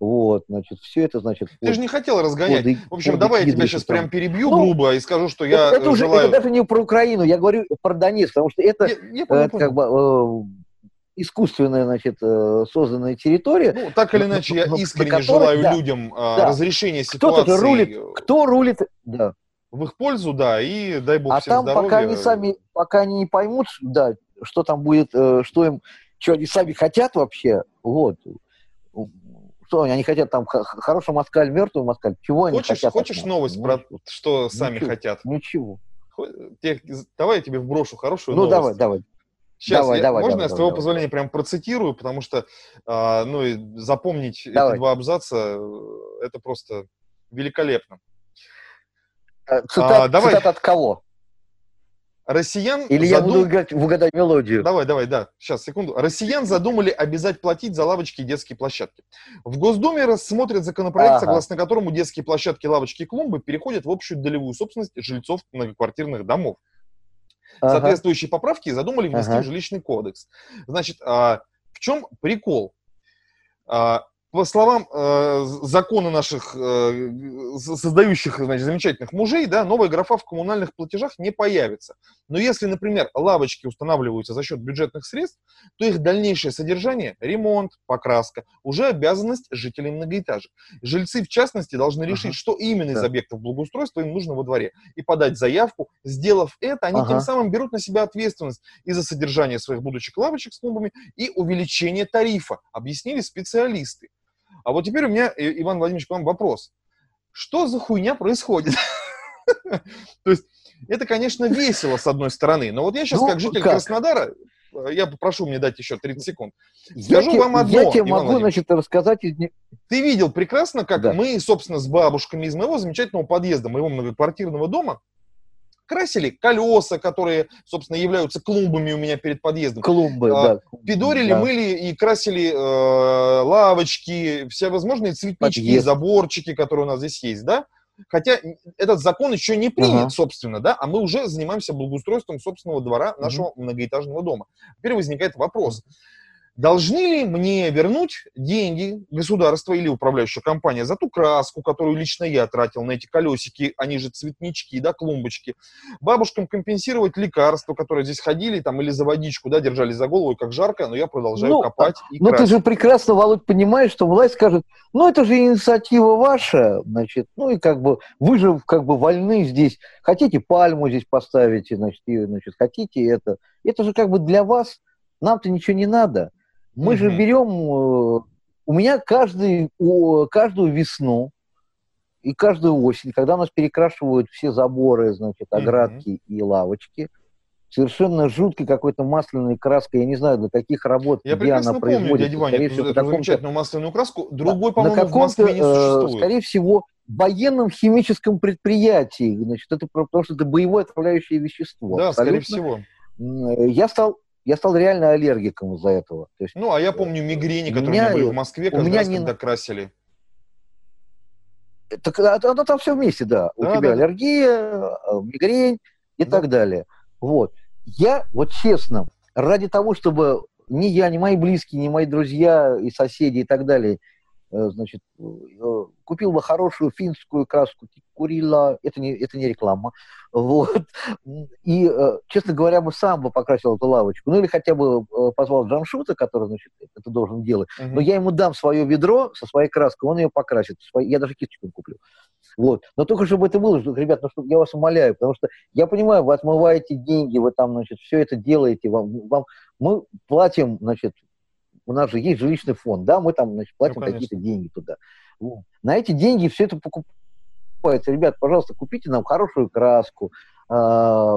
Вот, значит, все это, значит... Ты вот, же не хотел разгонять. Коды, в общем, давай я тебя сейчас там. прям перебью ну, грубо и скажу, что я это, это уже, желаю... Это даже не про Украину, я говорю про Донецк, потому что это, я, я понял, это как бы э, искусственная, значит, э, созданная территория. Ну, так или иначе, я искренне которой, желаю да, людям а, да. разрешения ситуации. Кто-то рулит, кто рулит, да. В их пользу, да, и дай бог а всем там, здоровья. пока они сами, пока они не поймут, да, что там будет, э, что им, что они сами хотят вообще, вот. Что они, хотят там хороший москаль, мертвый москаль, чего хочешь, они хотят? Хочешь новость про что сами ничего, хотят? Ничего. Давай я тебе вброшу хорошую ну, новость. Ну, давай, давай. Сейчас, давай, я, давай, можно давай, я с твоего давай. позволения прям процитирую, потому что, а, ну, и запомнить давай. эти два абзаца, это просто великолепно. Э, цитат, а, давай. цитат от кого? Россиян Или задум... я буду играть в угадай мелодию. Давай, давай, да. Сейчас, секунду. Россиян задумали обязать платить за лавочки и детские площадки. В Госдуме рассмотрят законопроект, ага. согласно которому детские площадки, лавочки и клумбы переходят в общую долевую собственность жильцов многоквартирных домов. Ага. Соответствующие поправки задумали внести ага. в жилищный кодекс. Значит, а, в чем прикол? А, по словам э, закона наших э, создающих значит, замечательных мужей, да, новая графа в коммунальных платежах не появится. Но если, например, лавочки устанавливаются за счет бюджетных средств, то их дальнейшее содержание, ремонт, покраска, уже обязанность жителей многоэтажек. Жильцы, в частности, должны решить, ага. что именно да. из объектов благоустройства им нужно во дворе, и подать заявку. Сделав это, они ага. тем самым берут на себя ответственность и за содержание своих будущих лавочек с клубами, и увеличение тарифа, объяснили специалисты. А вот теперь у меня, Иван Владимирович, к вам вопрос. Что за хуйня происходит? [laughs] То есть, это, конечно, весело, с одной стороны, но вот я сейчас, ну, как житель как? Краснодара, я попрошу мне дать еще 30 секунд. Скажу я вам одно, Я тебе могу, значит, рассказать... Ты видел прекрасно, как да. мы, собственно, с бабушками из моего замечательного подъезда, моего многоквартирного дома, красили колеса, которые, собственно, являются клумбами у меня перед подъездом. Клумбы, а, да. Пидорили, да. мыли и красили э, лавочки, всевозможные цветнички, Подъезд. заборчики, которые у нас здесь есть, да? Хотя этот закон еще не принят, ага. собственно, да, а мы уже занимаемся благоустройством собственного двора нашего угу. многоэтажного дома. Теперь возникает вопрос. Должны ли мне вернуть деньги государства или управляющая компания за ту краску, которую лично я тратил на эти колесики, они же цветнички, да, клумбочки, бабушкам компенсировать лекарства, которые здесь ходили, там, или за водичку, да, держали за голову, как жарко, но я продолжаю ну, копать и Ну, ты же прекрасно, Володь, понимаешь, что власть скажет, ну, это же инициатива ваша, значит, ну, и как бы вы же как бы вольны здесь, хотите пальму здесь поставить, значит, и, значит, хотите это, это же как бы для вас, нам-то ничего не надо. Мы mm же берем, э, у меня каждый, каждую весну и каждую осень, когда у нас перекрашивают все заборы, значит, оградки mm и лавочки, совершенно жуткой какой-то масляной краской, я не знаю, для каких работ, я где она помню, производится. Дядя Ваня, эту, эту замечательную масляную краску, другой, да, по-моему, в Москве не э, существует. Скорее всего, военном химическом предприятии, значит, это потому что это боевое отравляющее вещество. Да, Абсолютно. скорее всего. Я стал я стал реально аллергиком из-за этого. То есть, ну, а я помню мигрени, которые у меня, были в Москве, как у меня раз, не... когда красили. Так оно там все вместе, да. да у тебя да. аллергия, а, мигрень и да. так далее. Вот. Я, вот честно, ради того, чтобы ни я, ни мои близкие, ни мои друзья и соседи и так далее э, значит, купил бы хорошую финскую краску Курила, это не, это не реклама, вот, и, честно говоря, бы сам бы покрасил эту лавочку, ну или хотя бы позвал Джамшута, который, значит, это должен делать, uh-huh. но я ему дам свое ведро со своей краской, он ее покрасит, я даже кисточку куплю. Вот. Но только чтобы это было, ребят, ну, что, я вас умоляю, потому что я понимаю, вы отмываете деньги, вы там, значит, все это делаете, вам, вам, мы платим, значит, у нас же есть жилищный фонд, да, мы там, значит, платим ну, какие-то деньги туда. Вот. На эти деньги все это покупается. Ребят, пожалуйста, купите нам хорошую краску, а,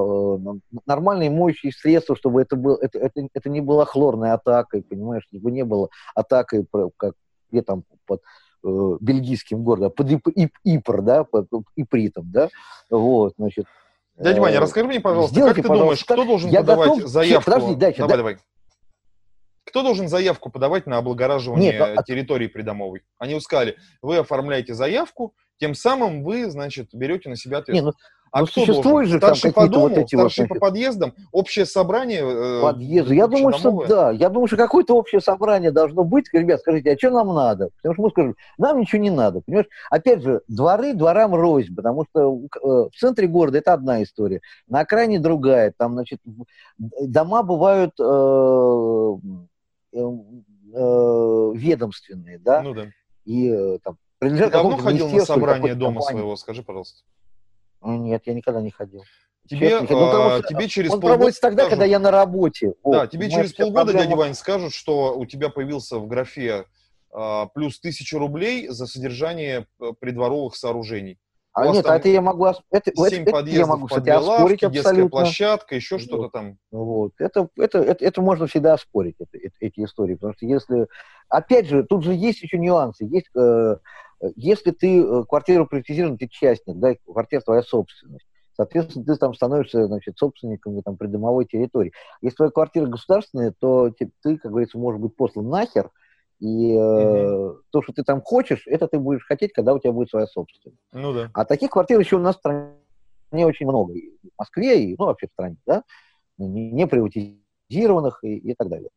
нормальные моющие средства, чтобы это, был, это, это, это не была хлорной атакой, понимаешь, чтобы не было атакой, как где там под э, бельгийским городом, под Ип, Ип, Ипр, да, под Ипритом, да, вот, значит. Дядя Ваня, э, расскажи мне, пожалуйста, Сделайте, как ты думаешь, кто должен я подавать готов... заявку? Подожди, дальше, давай, да... давай. Кто должен заявку подавать на облагораживание Нет, а... территории придомовой? Они сказали, вы оформляете заявку, тем самым вы, значит, берете на себя ответственность. Нет, ну, а ну, кто существует же старший по дому, вот эти старший вот, по подъездам, общее собрание? Э, Подъезды. Я думаю, что да. Я думаю, что какое-то общее собрание должно быть. Ребят, скажите, а что нам надо? Потому что мы скажем, нам ничего не надо. Понимаешь? Опять же, дворы дворам рознь, потому что э, в центре города это одна история, на окраине другая. Там, значит, дома бывают э, э, э, ведомственные, да? Ну да. И э, там принадлежат Ты давно ходил на собрание дома компании. своего, скажи, пожалуйста. Нет, я никогда не ходил. Тебе, ну, а, тебе через он полгода проводится тогда, скажут, когда я на работе. Да, вот, тебе через полгода, проблема... дядя Вань, скажут, что у тебя появился в графе а, плюс тысяча рублей за содержание э, придворовых сооружений. А нет, а это я могу... Это, 7 это, я могу, кстати, оспорить детская абсолютно. площадка, еще вот. что-то там. Вот. Это, это, это, это можно всегда оспорить, это, это, эти истории. Потому что если... Опять же, тут же есть еще нюансы. Есть... Э, если ты э, квартиру приватизирован, ты частник, да, квартира твоя собственность. Соответственно, ты там становишься, значит, собственником там, придомовой территории. Если твоя квартира государственная, то ты, ты как говорится, можешь быть послан нахер, и э, угу. то, что ты там хочешь, это ты будешь хотеть, когда у тебя будет своя собственность. Ну да. А таких квартир еще у нас в стране очень много. И в Москве, и ну, вообще в стране, да, не, не приватизированных и, и так далее.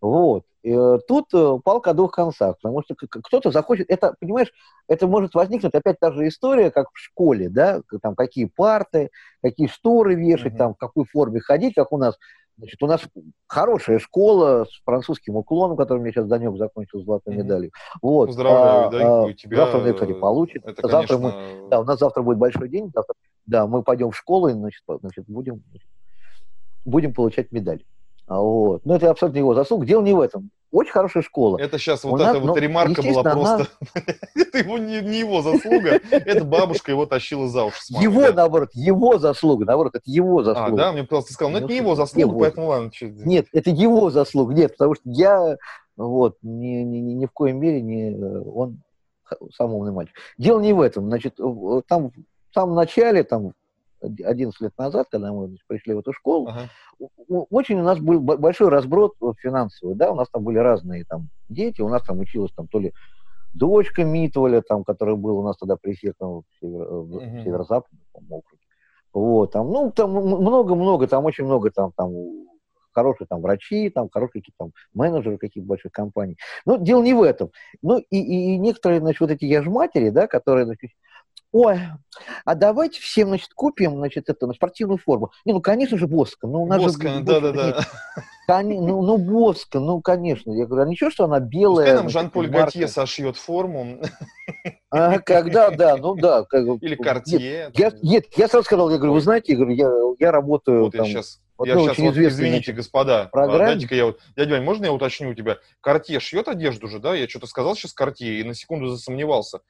Вот. И, э, тут э, палка о двух концах, потому что кто-то захочет, это, понимаешь, это может возникнуть опять та же история, как в школе, да, там какие парты, какие шторы вешать, mm-hmm. там в какой форме ходить, как у нас. Значит, у нас хорошая школа с французским уклоном, которым я сейчас Данек закончил с золотой mm-hmm. медалью. Вот. Поздравляю, а, да, а, тебя... Завтра он, кстати, получит. Это, завтра конечно... мы, да, у нас завтра будет большой день, завтра, да, мы пойдем в школу и, значит, значит будем, будем получать медаль. А вот. Но это абсолютно его заслуга. Дело не в этом. Очень хорошая школа. Это сейчас вот эта вот ну, ремарка была просто... [laughs] это его, не, не его заслуга, это бабушка его тащила за уши. Его, наоборот, его заслуга, наоборот, это его а, заслуга. А, да? Мне просто сказал, ну это не его заслуга, поэтому ладно. Нет, это его заслуга, нет, потому что я, вот, ни, ни, ни в коем мере не... Он самый умный мальчик. Дело не в этом. Значит, там в самом начале, там, 11 лет назад, когда мы пришли в эту школу, ага. очень у нас был большой разброд финансовый, да, у нас там были разные там дети, у нас там училась там то ли дочка Митволя, там, которая был у нас тогда префектом в, север, в uh северо-западном округе. Вот, там, ну, там много-много, там очень много там, там хорошие там врачи, там хорошие какие-то там менеджеры каких-то больших компаний. Но дело не в этом. Ну, и, и, и некоторые, значит, вот эти яжматери, да, которые, значит, ой, а давайте всем, значит, купим, значит, это, на спортивную форму. Не, ну, конечно же, Боска. Ну, у нас Боска, да-да-да. Ну, ну, Боска, ну, конечно. Я говорю, а ничего, что она белая. Пускай нам Жан-Поль Готье сошьет форму. А, когда, да, ну да. Как, Или Картье. Нет, я, нет, я сразу сказал, я говорю, вы знаете, я, говорю, я, я работаю вот там, я сейчас, я сейчас вот, извините, господа, программе. дайте-ка я вот, дядя Вань, можно я уточню у тебя? Картье шьет одежду же, да? Я что-то сказал сейчас Картье и на секунду засомневался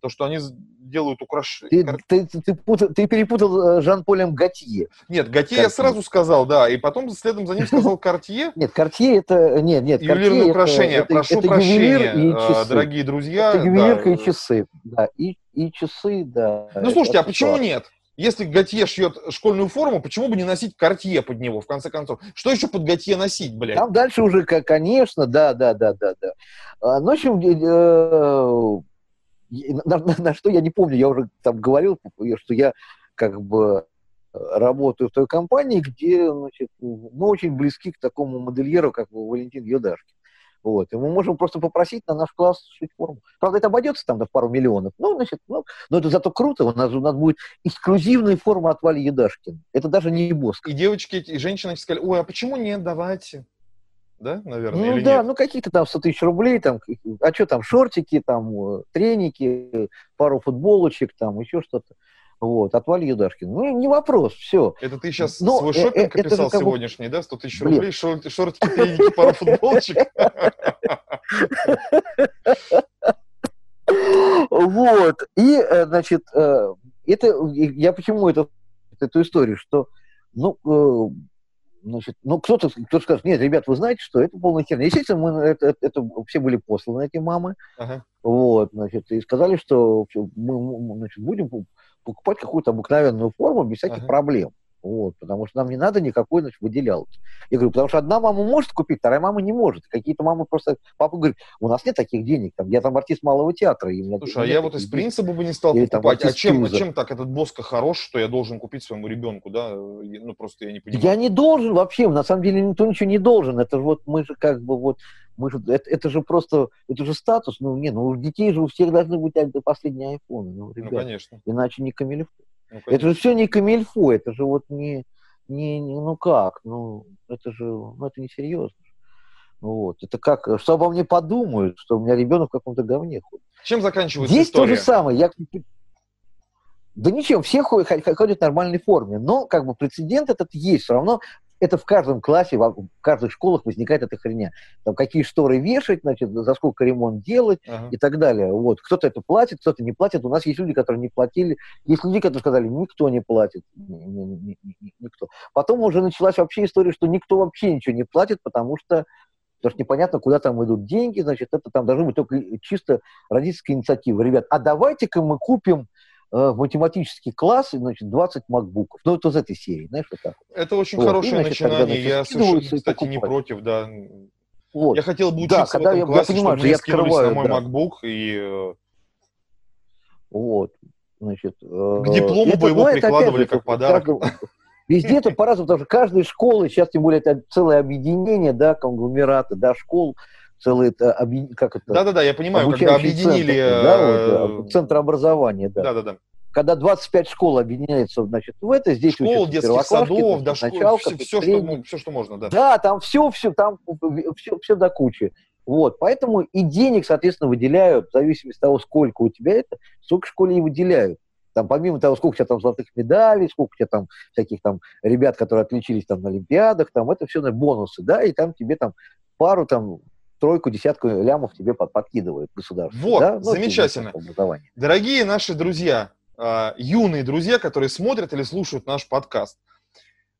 то, что они делают украшения. Ты, ты, ты, путал, ты перепутал э, Жан-Полем Готье. Нет, Готье я сразу сказал, да, и потом следом за ним [laughs] сказал Картье. Нет, Картье это... Нет, нет, Ювелирные украшения, это, прошу это прощения, и э, часы. дорогие друзья. Это ювелирка да. и часы, да, и, и часы, да. Ну, слушайте, а почему нет? Если Готье шьет школьную форму, почему бы не носить Картье под него, в конце концов? Что еще под Готье носить, блядь? Там дальше уже, конечно, да, да, да, да, да. А, ну, в общем, э, на, на, на что я не помню, я уже там говорил, что я как бы э, работаю в той компании, где значит, мы очень близки к такому модельеру, как Валентин Юдашкин. Вот. И мы можем просто попросить на наш класс шить форму. Правда, это обойдется там до пару миллионов. Ну, значит, ну, но это зато круто. У нас, у нас будет эксклюзивная форма от Вали Едашкина. Это даже не боск. И девочки, и женщины сказали, ой, а почему нет, давайте. Да, наверное, Ну или да, нет? ну какие-то там 100 тысяч рублей, там, а что там, шортики, там, э, треники, пару футболочек, там, еще что-то. Вот, от Вали Юдашкина. Ну, не вопрос, все. Это ты сейчас Но, свой э, шопинг э, же описал как сегодняшний, да? 100 тысяч Блин. рублей, шорт- шортики, треники, пару футболочек. Вот. И, э, значит, э, это, я почему это, эту историю, что, ну, э, значит, ну, кто-то кто скажет, нет, ребят, вы знаете, что это полная херня. Естественно, мы, это, это- все были посланы, эти мамы, Ага. вот, значит, и сказали, что мы, значит, будем покупать какую-то обыкновенную форму без всяких Ага. проблем. Вот, потому что нам не надо никакой, значит, выделялки. Я говорю, потому что одна мама может купить, вторая мама не может. Какие-то мамы просто... Папа говорит, у нас нет таких денег. Там, я там артист малого театра. И меня Слушай, а я вот из денег». принципа бы не стал Или там покупать. А артист чем, а чем так этот Боско хорош, что я должен купить своему ребенку, да? Ну, просто я не понимаю. Я не должен вообще, на самом деле никто ничего не должен. Это же вот мы же как бы вот, мы же, это, это же просто, это же статус. Ну, не, ну у детей же у всех должны быть а- последние айфоны. Ну, Ну, ребят, конечно. иначе не камильфо. Ну, Это же все не камильфо, это же вот не, не, не- ну как, ну это же, ну это не серьезно. Вот, это как, что обо мне подумают, что у меня ребенок в каком-то говне ходит. Чем заканчивается Здесь то история? же самое. Я... Да ничем, все ходят, ходят в нормальной форме, но как бы прецедент этот есть. Все равно это в каждом классе, в каждых школах возникает эта херня. Там какие шторы вешать, значит, за сколько ремонт делать Ага. и так далее. Вот. Кто-то это платит, кто-то не платит. У нас есть люди, которые не платили. Есть люди, которые сказали, никто не платит. Ни- ни- ни- ни- Никто. Потом уже началась вообще история, что никто вообще ничего не платит, потому что Потому что непонятно, куда там идут деньги, значит, это там должны быть только чисто родительская инициатива. Ребят, а давайте-ка мы купим в математический класс, значит, 20 макбуков. Ну, это из этой серии, знаешь, вот так. Это очень Вот, и, хорошее значит, тогда, начинание. значит, Я совершенно, и кстати, не покупают. против, да. Вот. Я хотел бы Да, учиться когда в я- этом я классе, понимаю, чтобы что мне я скинулись на открываю, мой да. MacBook и э, Вот, значит. э, К диплому это- бы его ну, опять прикладывали же, как подарок. каждом- Везде это по-разному, потому что каждая школа, сейчас тем более это целое объединение, да, конгломераты, да, школ, целые это, как это, Да-да-да, я понимаю, когда объединили... центр, да, э, вот, э, центр образования, да. Да-да-да. Когда 25 школ объединяются, значит, в это, здесь Школ, детских садов, да, школ, все, все, что, все, что можно, да. Да, там все, все, там все, все до кучи. Вот, поэтому и денег, соответственно, выделяют в зависимости от того, сколько у тебя это, столько школе и выделяют. Там, помимо того, сколько у тебя там золотых медалей, сколько у тебя там всяких там ребят, которые отличились там на Олимпиадах, там это все на бонусы, да, и там тебе там пару там тройку, десятку лямов тебе под- подкидывает государство. Вот, да? Ну, замечательно. Дорогие наши друзья, а, юные друзья, которые смотрят или слушают наш подкаст,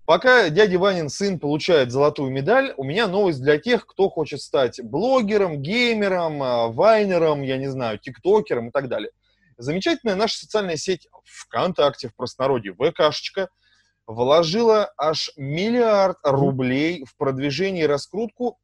пока дядя Ванин сын получает золотую медаль, у меня новость для тех, кто хочет стать блогером, геймером, а, вайнером, я не знаю, тиктокером и так далее. Замечательная наша социальная сеть ВКонтакте, в простонародье ВКшечка, вложила аж миллиард рублей в продвижение и раскрутку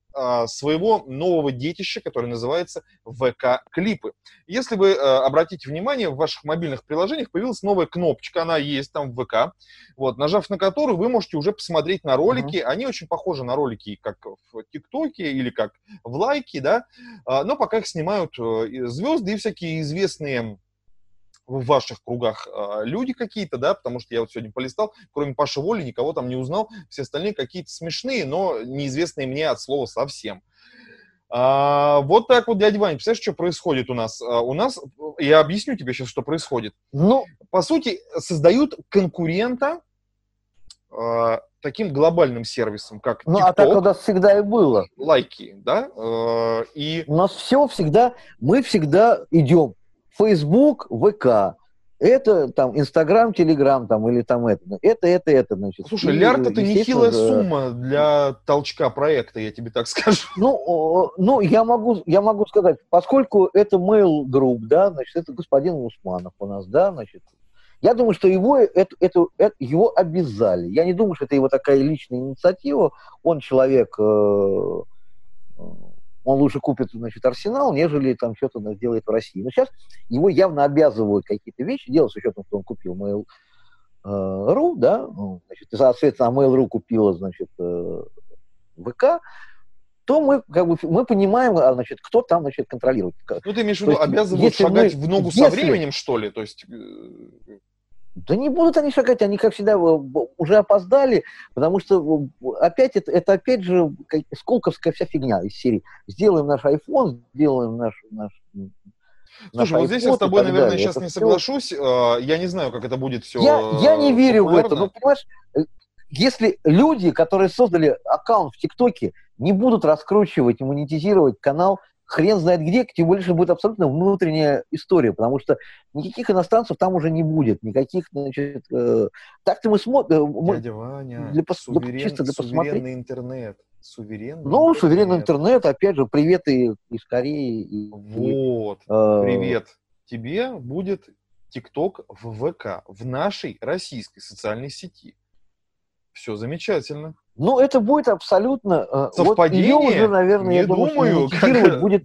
своего нового детища, которое называется ВК-клипы. Если вы э, обратите внимание, в ваших мобильных приложениях появилась новая кнопочка, она есть там в ВК, вот, нажав на которую вы можете уже посмотреть на ролики, они очень похожи на ролики, как в ТикТоке или как в Лайке, да, А, но пока их снимают э, звезды и всякие известные в ваших кругах э, люди какие-то, да, потому что я вот сегодня полистал, кроме Паши Воли, никого там не узнал, все остальные какие-то смешные, но неизвестные мне от слова совсем. А, вот так вот, дядя Ваня, представляешь, что происходит у нас? А, у нас, я объясню тебе сейчас, что происходит. Ну, По сути, создают конкурента а, таким глобальным сервисом, как ну а так у TikTok, нас всегда и было. лайки, да, э, и У нас все всегда, мы всегда идем. Facebook, ВК. Это там Инстаграм, Телеграм там или там это. Это, это, это, значит. Слушай, И, лярд это нехилая э, сумма для толчка проекта, я тебе так [laughs] скажу. Ну, ну я могу, я могу сказать, поскольку это Mail Group, да, значит, это господин Усманов у нас, да, значит, я думаю, что его, это, это, это- его обязали. Я не думаю, что это его такая личная инициатива. Он человек, э, э, он лучше купит, значит, Арсенал, нежели там что-то сделает в России. Но сейчас его явно обязывают какие-то вещи делать, с учетом, что он купил Mail э, да, ну, значит, и, соответственно, Mail.ru купила, значит, э, ВК, то мы, как бы, мы понимаем, а, значит, кто там значит, контролирует. Ну, ты имеешь в виду, обязывают шагать мы, в ногу если, со временем, что ли? То есть... Э, да не будут они шагать, они, как всегда, уже опоздали, потому что опять это, это опять же сколковская вся фигня из серии. Сделаем наш iPhone, сделаем наш, наш Слушай, вот здесь я с тобой, наверное, далее. сейчас это не все... соглашусь. А, я не знаю, как это будет все. Я, я не верю популярно. в это. Ну, понимаешь, э, если люди, которые создали аккаунт в ТикТоке, не будут раскручивать и монетизировать канал хрен знает где, тем более, что будет абсолютно внутренняя история, потому что никаких иностранцев там уже не будет, никаких, значит, э, так-то мы смотрим... Э, Дядя Ваня, для, суверен, чисто для суверенный интернет. Суверенный ну, интернет. суверенный интернет, опять же, привет и из Кореи. И, вот, и, э, привет. Тебе будет ТикТок в ВК, в нашей российской социальной сети. Все замечательно. Ну, это будет абсолютно... Совпадение? Вот ее уже, наверное, не я думаю, как... будет...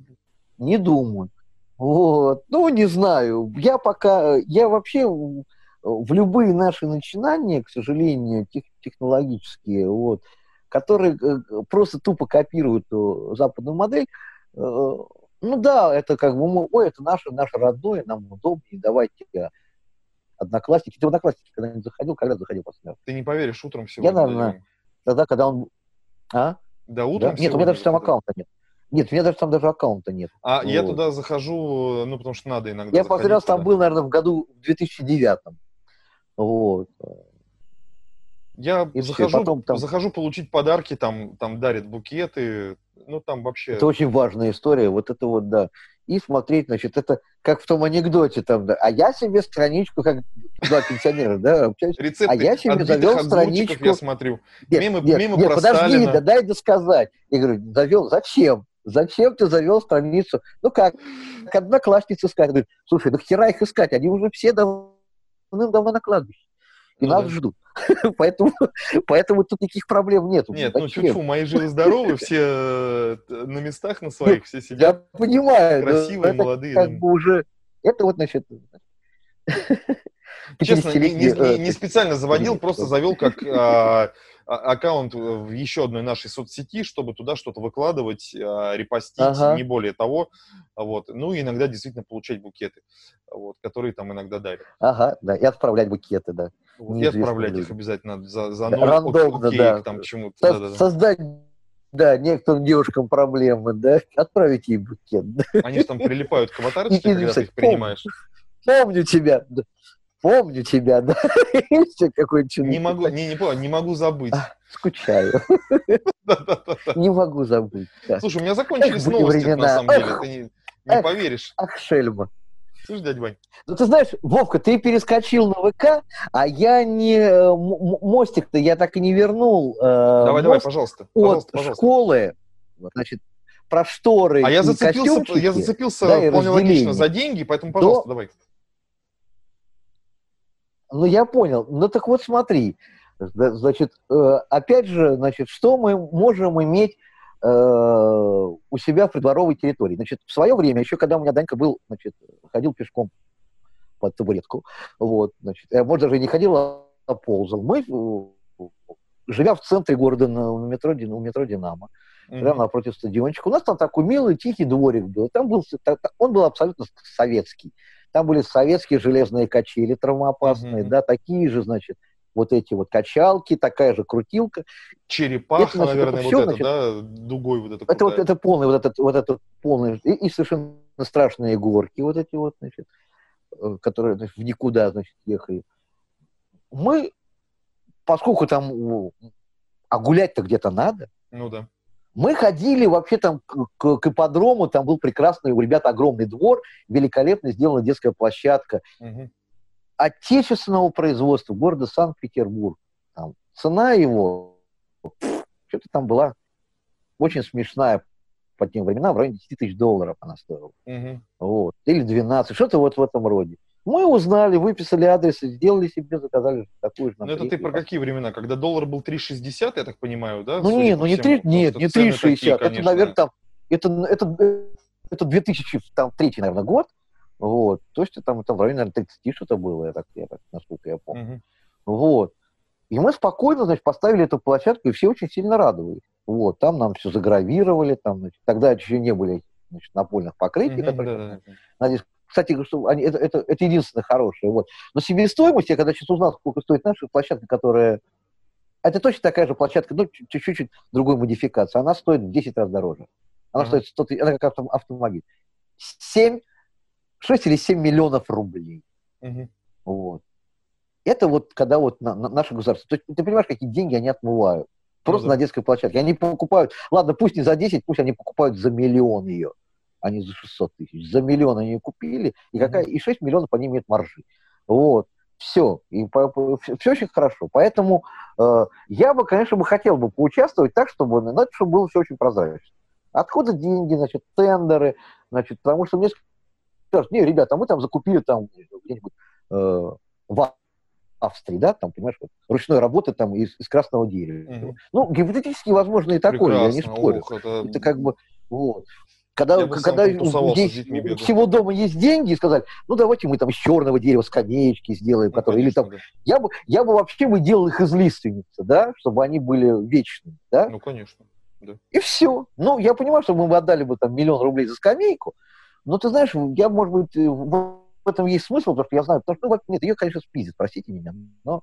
Не думаю. Вот. Ну, не знаю. Я пока... Я вообще в любые наши начинания, к сожалению, тех, технологические, вот, которые э, просто тупо копируют э, западную модель, э, ну да, это как бы, ой, это наше, наше родное, нам удобнее, давайте одноклассники. Ты в одноклассники когда-нибудь заходил? Когда заходил последний Ты не поверишь, утром сегодня. Я, наверное, тогда, когда он... А? Да, утром да? Нет, у меня даже там аккаунта нет. Нет, у меня даже там даже аккаунта нет. А вот. я туда захожу, ну, потому что надо иногда Я последний раз там был, наверное, в году в 2009. Вот. Я и захожу, потом там... захожу получить подарки, там, там дарят букеты, ну там вообще... Это очень важная история, вот это вот, да. И смотреть, значит, это как в том анекдоте там, да. А я себе страничку, как два пенсионера, да, общаюсь. Рецепты а я себе завел страничку... я смотрю. Нет, мимо, нет, мимо нет подожди, да дай досказать. Я говорю, завел, зачем? Зачем ты завел страницу? Ну как, к однокласснице сказать. Говорит, слушай, ну хера их искать, они уже все давным-давно на кладбище и ну, нас да. ждут. [laughs] поэтому, поэтому тут никаких проблем нет. Нет, ну чуть-чуть, мои живы-здоровы, все э, на местах на своих, все сидят. Я понимаю. Красивые, молодые. Как бы уже, это вот, значит, Честно, не, не, э, не специально заводил, просто завел как [laughs] а, а, аккаунт в еще одной нашей соцсети, чтобы туда что-то выкладывать, а, репостить, ага. не более того. Вот. Ну и иногда действительно получать букеты, вот, которые там иногда дарят. Ага, да, и отправлять букеты, да. Вот, и отправлять люди. их обязательно за, за ноль, Рандомно, окей, да. там чему-то. Со- да, да, да. Создать да, некоторым девушкам проблемы, да, [laughs] отправить ей букет. Они же там прилипают к аватарочке, когда ты их принимаешь. Помню тебя, помню тебя, да. [laughs] какой Не могу, не, не, помню, не могу забыть. А, скучаю. [laughs] Не могу забыть. Слушай, у меня закончились новости, на самом деле, ты не поверишь. Ах, шельма. Слушай, дядя Вань. Ну, ты знаешь, Вовка, ты перескочил на ВК, а я не... Э, мостик-то я так и не вернул. Э, давай, давай, пожалуйста. От пожалуйста. школы, значит, про шторы А я зацепился, я зацепился да, вполне логично за деньги, поэтому, пожалуйста, То... давай. Ну, я понял. Ну, так вот смотри. Значит, э, опять же, значит, что мы можем иметь у себя в придворовой территории? Значит, в свое время, еще когда у меня Данька был, значит, ходил пешком под табуретку, вот, значит, я, может, даже не ходил, а ползал. Мы, э, живя в центре города на, на метро, у метро «Динамо», mm-hmm. прямо напротив стадиончика, у нас там такой милый, тихий дворик был. Там был, он был абсолютно советский. Там были советские железные качели травмоопасные, mm-hmm. да, такие же, значит, вот эти вот качалки, такая же крутилка. Черепаха, это, значит, наверное, все, вот значит, это, да, дугой вот это. Это вот это полный, вот этот, вот этот полный, и, и совершенно страшные горки вот эти вот, значит, э, которые значит, в никуда, значит, ехали. Мы, поскольку там, а гулять-то где-то надо. Ну да. Мы ходили вообще там к, к ипподрому, там был прекрасный, у ребят огромный двор, великолепно сделана детская площадка. Угу. Отечественного производства города Санкт-Петербург. Там, цена его что-то там была очень смешная по тем временам, в районе 10 тысяч долларов она стоила. Угу. Вот. Или 12, что-то вот в этом роде. Мы узнали, выписали адрес, сделали себе, заказали такую же. Ну, это ты про какие времена? Когда доллар был 3,60, я так понимаю, да? Ну, не, ну не 3, нет, не 3,60. Это, наверное, там, это, это, это 2003, наверное, год. Вот. То есть там, там в районе, наверное, 30 что-то было, я так, я так, насколько я помню. Угу. Вот. И мы спокойно, значит, поставили эту площадку, и все очень сильно радовались. Вот, там нам все загравировали, там, значит, тогда еще не были значит, напольных покрытий, которые, да, да, да. Надеюсь, кстати, что они, это, это, это единственное хорошее. Вот. Но себестоимость, я когда сейчас узнал, сколько стоит наша площадка, которая... Это точно такая же площадка, но чуть-чуть другой модификации. Она стоит в 10 раз дороже. Она uh-huh. стоит 100 тысяч, она как автомобиль. 7, 6 или 7 миллионов рублей. Uh-huh. Вот. Это вот когда вот на, на, наше государство. То есть ты понимаешь, какие деньги они отмывают. Просто ну, да. на детской площадке. Они покупают, ладно, пусть не за 10, пусть они покупают за миллион ее, а не за 600 тысяч. За миллион они ее купили, и, какая, и 6 миллионов они имеют маржи. Вот. Все. И по, по, все очень хорошо. Поэтому э, я бы, конечно, бы хотел бы поучаствовать так, чтобы, ну, чтобы было все очень прозрачно. Откуда деньги, значит, тендеры, значит, потому что мне скажут, не, ребята, мы там закупили там где-нибудь э, в Австрии, да, там, понимаешь, вот, ручной работы там из, из красного дерева. Mm-hmm. Ну, гипотетически возможно и такое, Прекрасно. я не спорю. Ох, это... это как бы, вот. Когда, когда здесь у всего дома есть деньги, и сказать, ну давайте мы там из черного дерева скамеечки сделаем, ну, которые, конечно, или там, да. я бы, я бы вообще бы делал их из лиственницы, да, чтобы они были вечными, да. Ну, конечно. Да. И все. Ну, я понимаю, что мы бы отдали бы там миллион рублей за скамейку, но ты знаешь, я, может быть, в этом есть смысл, потому что я знаю, потому что, ну, нет, ее, конечно, спиздит, простите меня, но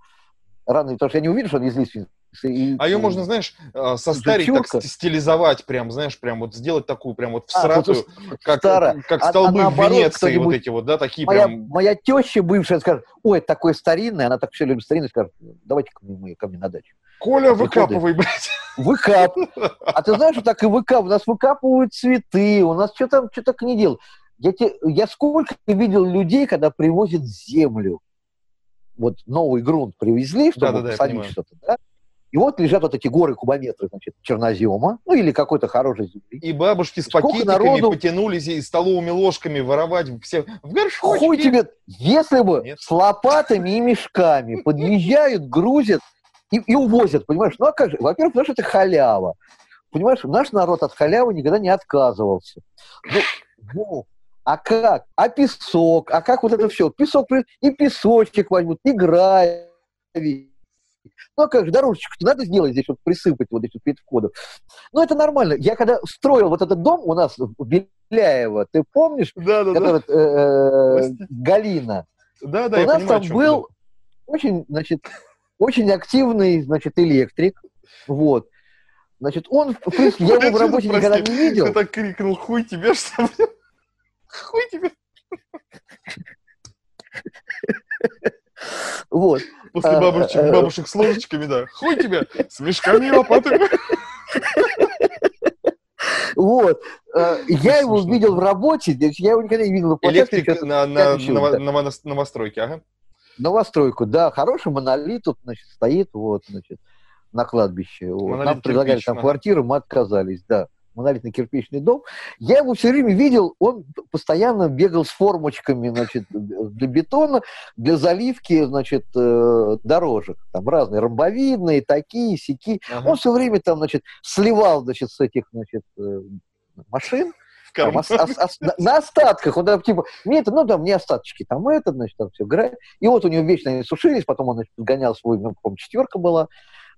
рано, потому что я не уверен, что он из лиственницы. И, а ее можно, знаешь, э, состарить, так стилизовать, прям, знаешь, прям вот сделать такую, прям вот всратую, а, как, старо. как а, столбы а, а в Венеции, вот эти вот, да, такие моя, прям... Моя теща бывшая скажет, ой, это такое старинное, она так все любит старинное, скажет, давайте ко мне, ко мне на дачу. Коля, выкапывай, блядь. Выкап. А ты знаешь, что так и выкап, у нас выкапывают цветы, у нас что там, что так не делают. Я, те, я сколько видел людей, когда привозят землю, вот новый грунт привезли, чтобы да, да, посадить что-то, да? И вот лежат вот эти горы кубометры, значит, чернозема, ну или какой-то хорошей земли. И бабушки с Сколько пакетиками народу... потянулись и столовыми ложками воровать все в горшочки. Хуй тебе, если бы Нет. с лопатами и мешками подъезжают, грузят и, и увозят, понимаешь? Ну а как же? Во-первых, потому что это халява. Понимаешь, наш народ от халявы никогда не отказывался. Ну, ну, а как? А песок? А как вот это все? Песок, и песочек возьмут, и гравий. Ну, а как же, дорожечку надо сделать здесь, вот присыпать вот здесь перед входом. Ну, это нормально. Я когда строил вот этот дом у нас в Беляево, ты помнишь? Да, да, который, да. Э, Галина. Да, да, У нас понимаю, там был очень, значит, очень активный, значит, электрик. Вот. Значит, он, в принципе, я его в работе никогда не видел. Ты так крикнул, хуй тебе, что Хуй тебе. Вот. После а, бабушек, а, бабушек с ложечками, да. Хуй тебе с мешками лопатами. Вот. А, я его видел в работе, я его никогда не видел Электрик на, на, на, на новостройке, ага. Новостройку, да. Хороший монолит тут, значит, стоит, вот, значит, на кладбище. Вот. Нам предлагали там квартиру, мы отказались, да монолитно-кирпичный дом, я его все время видел, он постоянно бегал с формочками, значит, для бетона, для заливки, значит, э, дорожек, там разные, ромбовидные, такие, сики. Ага. Он все время там, значит, сливал, значит, с этих, значит, э, машин, там, ос, ос, на, на остатках, он там, типа, мне это, ну, там, не остаточки, там это, значит, там все играет. И вот у него вечно они сушились, потом он, значит, гонял свой, ну, по-моему, четверка была,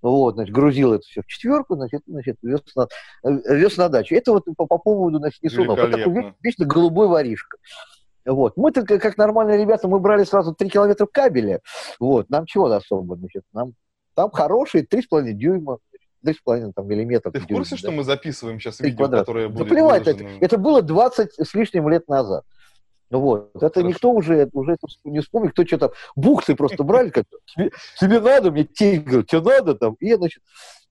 вот, значит, грузил это все в четверку, значит, значит вез, на, вез на дачу. Это вот по, по поводу, значит, Исунов. Это такой вечно голубой воришка. Вот. Мы-то, как нормальные ребята, мы брали сразу 3 километра кабеля. Вот. Нам чего особо, значит, нам там хорошие 3,5 дюйма, 3,5 там, миллиметра. Ты в курсе, дюйм, что да? мы записываем сейчас видео, квадрат. которое будет Да плевать, это, это было 20 с лишним лет назад. Вот. Это Хорошо. никто уже, уже не вспомнит, кто что-то бухты просто брали, как тебе, тебе надо, мне те говорят, тебе надо там, и, значит,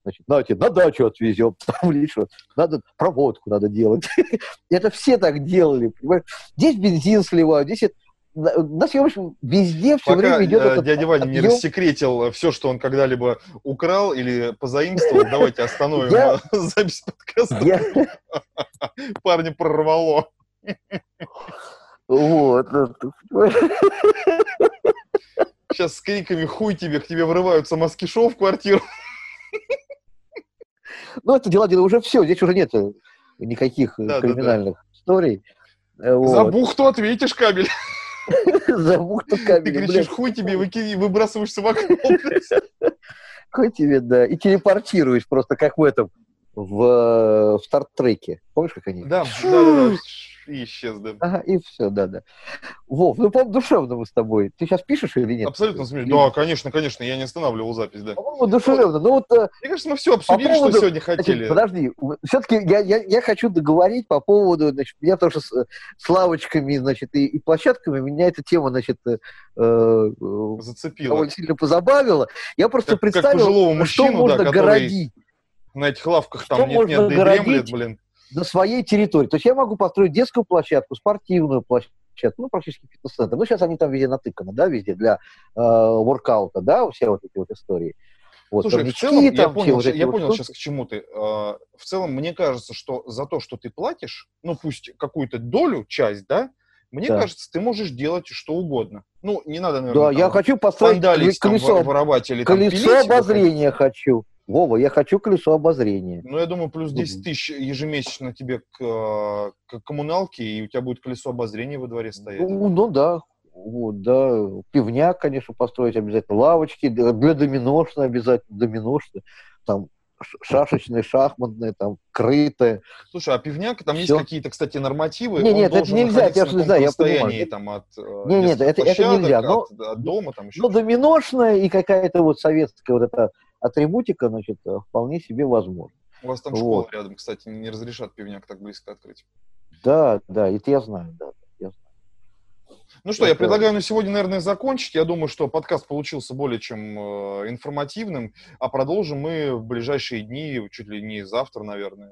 значит, на, тебе на дачу отвезем, [laughs] там, или что, надо, проводку надо делать. [laughs] это все так делали, понимаешь? Здесь бензин сливают, здесь это, на съемочном везде все Пока время идет этот дядя Ваня не рассекретил все, что он когда-либо украл или позаимствовал, [laughs] давайте остановим я... [laughs] запись подкаста. Я... [laughs] Парня прорвало. Вот. Сейчас с криками «Хуй тебе!» к тебе врываются маскишов в квартиру. Ну, это дела, дела уже все. Здесь уже нет никаких да, криминальных да, да. историй. Вот. За бухту ответишь, кабель. [laughs] За бухту кабель. Ты кричишь «Хуй тебе!» и выбрасываешься в окно. [laughs] Хуй тебе, да. И телепортируешь просто, как в этом, в, в Стартреке. Помнишь, как они? Да, да, да. И исчез, да. Ага, и все, да, да. Вов, ну, по-моему, душевно мы с тобой. Ты сейчас пишешь или нет? Абсолютно смешно. Да, конечно, конечно, я не останавливал запись, да. По-моему, душевно. Ну, вот, э, Мне кажется, мы все обсудили, по поводу... что сегодня хотели. Значит, подожди, все-таки я, я, я хочу договорить по поводу, значит, меня тоже с, с лавочками, значит, и, и площадками, меня эта тема, значит, э, э Зацепила. довольно сильно позабавила. Я просто как, представил, как что можно да, городить. На этих лавках там нет-нет, да и дремлет, блин на своей территории. То есть я могу построить детскую площадку, спортивную площадку, ну, практически фитнес-центр. Ну, сейчас они там везде натыканы, да, везде для э, воркаута, да, все вот эти вот истории. Вот, Слушай, в целом, там, я понял, вот я вот понял сейчас, к чему ты. В целом, мне кажется, что за то, что ты платишь, ну, пусть какую-то долю, часть, да, мне да. кажется, ты можешь делать что угодно. Ну, не надо, наверное, Да, там, я хочу построить колесо, там, воровать или колесо там, обозрения хочу. Вова, я хочу колесо обозрения. Ну, я думаю, плюс 10 тысяч ежемесячно тебе к, э, к коммуналке, и у тебя будет колесо обозрения во дворе стоять. Ну, ну да, вот, да. Пивняк, конечно, построить обязательно. Лавочки для доминошные обязательно, доминошные. Там шашечные, шахматные, там, крытые. Слушай, а пивняк, там Все. есть какие-то, кстати, нормативы? Нет, нет, это нельзя, я же не знаю, я понимаю. Там, от, э, нет, нет, это, это нельзя. Но, от, от дома там еще. Ну, доминошная и какая-то вот советская вот эта атрибутика, значит, э, вполне себе возможно. У вас там вот. школа рядом, кстати, не разрешат пивняк так близко открыть. Да, да, это я знаю, да. Ну что, я предлагаю на сегодня, наверное, закончить. Я думаю, что подкаст получился более чем э, информативным, а продолжим мы в ближайшие дни, чуть ли не завтра, наверное.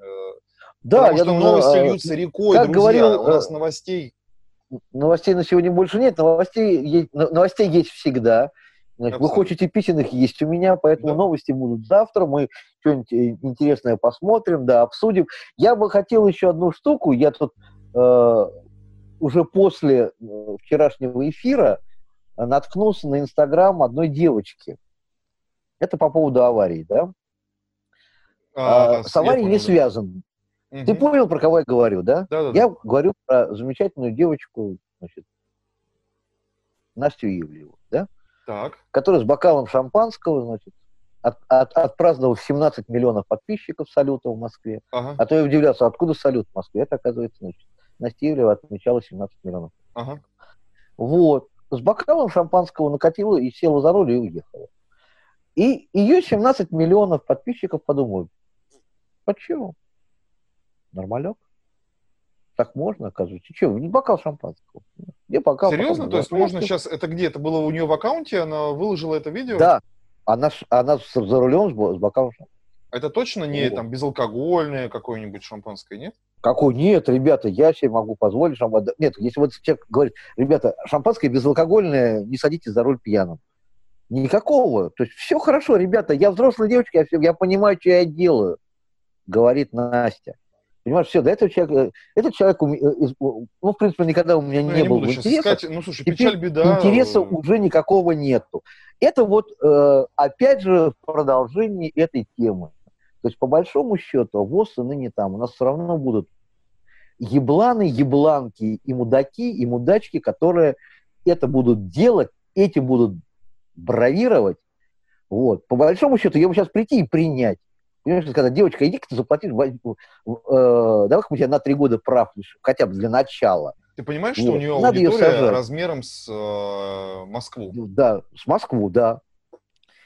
Да, Потому я что думаю, новости э, льются рекой, как друзья. Говорил, у нас новостей новостей на сегодня больше нет, новостей есть, новостей есть всегда. Значит, вы хотите писем, их есть у меня, поэтому да. новости будут завтра. Мы что-нибудь э, интересное посмотрим, да, обсудим. Я бы хотел еще одну штуку. Я тут э, уже после э, вчерашнего эфира наткнулся на Инстаграм одной девочки. Это по поводу аварии, да? А, а, с аварией не связан. Угу. Ты понял, про кого я говорю, да? Да, да? Я говорю про замечательную девочку, значит, Настю Ивлеву? Так. который с бокалом шампанского, значит, от, от, отпраздновал 17 миллионов подписчиков салюта в Москве. Ага. А то я удивлялся, откуда салют в Москве. Это, оказывается, значит, Настя Ивлева отмечала 17 миллионов. Ага. Вот. С бокалом шампанского накатила и села за руль и уехала. И ее 17 миллионов подписчиков подумают, почему? Нормалек? Так можно, оказывается. Че, не бокал шампанского. Где бокал? Серьезно? То есть можно сейчас, это где? Это было у нее в аккаунте, она выложила это видео? Да. Она, она за рулем с, с бокалом. Это точно не там безалкогольное какое-нибудь шампанское, нет? Какой? Нет, ребята, я себе могу позволить шампанское. Нет, если вот человек говорит, ребята, шампанское безалкогольное, не садитесь за руль пьяным. Никакого. То есть все хорошо, ребята, я взрослая девочка, я, я понимаю, что я делаю, говорит Настя. Понимаешь, все, до этого человека, этот человек, э, ну, в принципе, никогда у меня ну, не, не было интереса. Сказать, ну, слушай, печаль, беда. Интереса уже никакого нету. Это вот, э, опять же, продолжение этой темы. То есть, по большому счету, ВОЗ и ныне там у нас все равно будут ебланы, ебланки и мудаки, и мудачки, которые это будут делать, эти будут бравировать. Вот. По большому счету, я бы сейчас прийти и принять. Понимаешь, сказать, девочка, иди-ка ты заплатишь, э, давай мы тебя на три года прав лишь, хотя бы для начала. Ты понимаешь, что вот. у нее Надо аудитория размером с э, Москву? Да, с Москву, да.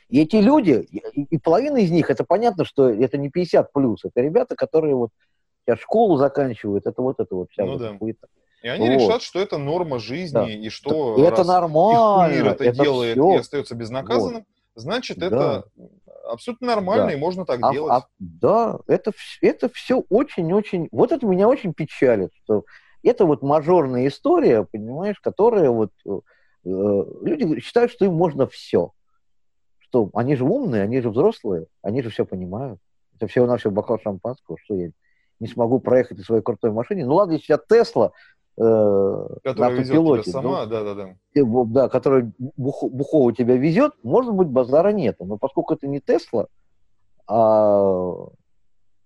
И эти люди, и, и половина из них, это понятно, что это не 50 плюс, это ребята, которые вот сейчас школу заканчивают, это вот это вот вся ну, вот да. какой-то. И они вот. решат, что это норма жизни, да. и что это нормально, их это, это делает все. и остается безнаказанным, вот. значит, да. это абсолютно нормально, да. и можно так а, делать. А, да, это, это все очень-очень... Вот это меня очень печалит, что это вот мажорная история, понимаешь, которая вот... Э, э, люди считают, что им можно все. Что они же умные, они же взрослые, они же все понимают. Это все у нас все бокал шампанского, что я не смогу проехать на своей крутой машине. Ну ладно, если я Тесла, э, которая на автопилоте, тебя сама, ну, да, да, да. Да, который бух, бухово тебя везет, может быть, базара нету. Но поскольку это не Тесла, а,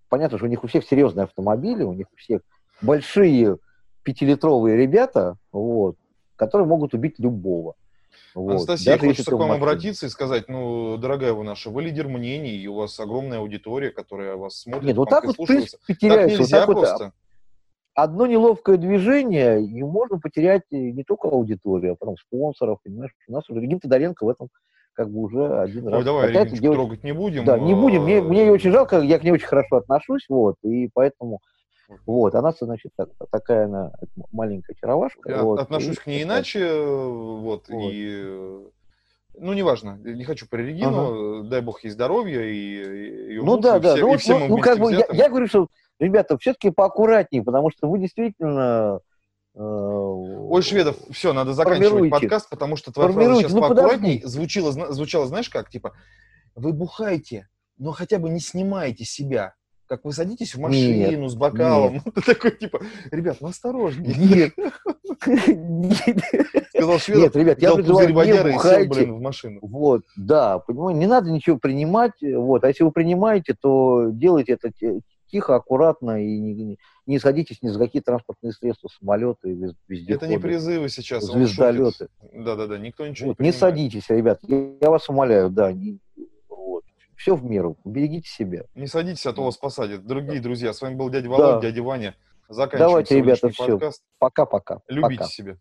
понятно, что у них у всех серьезные автомобили, у них у всех большие пятилитровые ребята, вот, которые могут убить любого. Вот. Анастасия, Даже хочется к вам обратиться и сказать, ну, дорогая вы наша, вы лидер мнений, и у вас огромная аудитория, которая вас смотрит, Нет, вот так вот, принципе, теряется. Так нельзя вот так просто. Вот, одно неловкое движение, и можно потерять не только аудиторию, а потом спонсоров, понимаешь? У нас уже Регин Тодоренко в этом как бы уже один Ой, раз. давай Региночку девочка... трогать не будем. Да, не будем. Мне, мне ее очень жалко, я к ней очень хорошо отношусь, вот, и поэтому вот, она, значит, так, такая она маленькая чаровашка. Я вот, отношусь и, к ней иначе, вот, вот, и ну, неважно, не хочу про Регину, ага. дай бог ей здоровья, и ее Ну да, да, все, ну, всем ну, ну как бы, я, я говорю, что, ребята, все-таки поаккуратнее, потому что вы действительно... Э, Ой, Шведов, все, надо заканчивать подкаст, потому что твоя фраза сейчас ну, поаккуратней звучала, звучала, знаешь как, типа, вы бухаете, но хотя бы не снимайте себя как вы садитесь в машину нет, с бокалом, нет. [laughs] ты такой, типа, ребят, ну осторожнее. [laughs] Нет. Сказал Шведов, нет, ребят, я призываю, не бухайте. блин, в машину. Вот, да, понимаете, не надо ничего принимать, вот, а если вы принимаете, то делайте это тихо, аккуратно и не, не садитесь ни за какие транспортные средства, самолеты, везде. Это не призывы сейчас, звездолеты. Да-да-да, никто ничего вот, не Не садитесь, ребят, я, я вас умоляю, да, не, все в меру. Берегите себя. Не садитесь, а то вас посадят. Другие друзья, с вами был дядя Володя, да. дядя Ваня. Заканчиваем Давайте, ребята, все. подкаст. Пока-пока. Любите Пока. себя.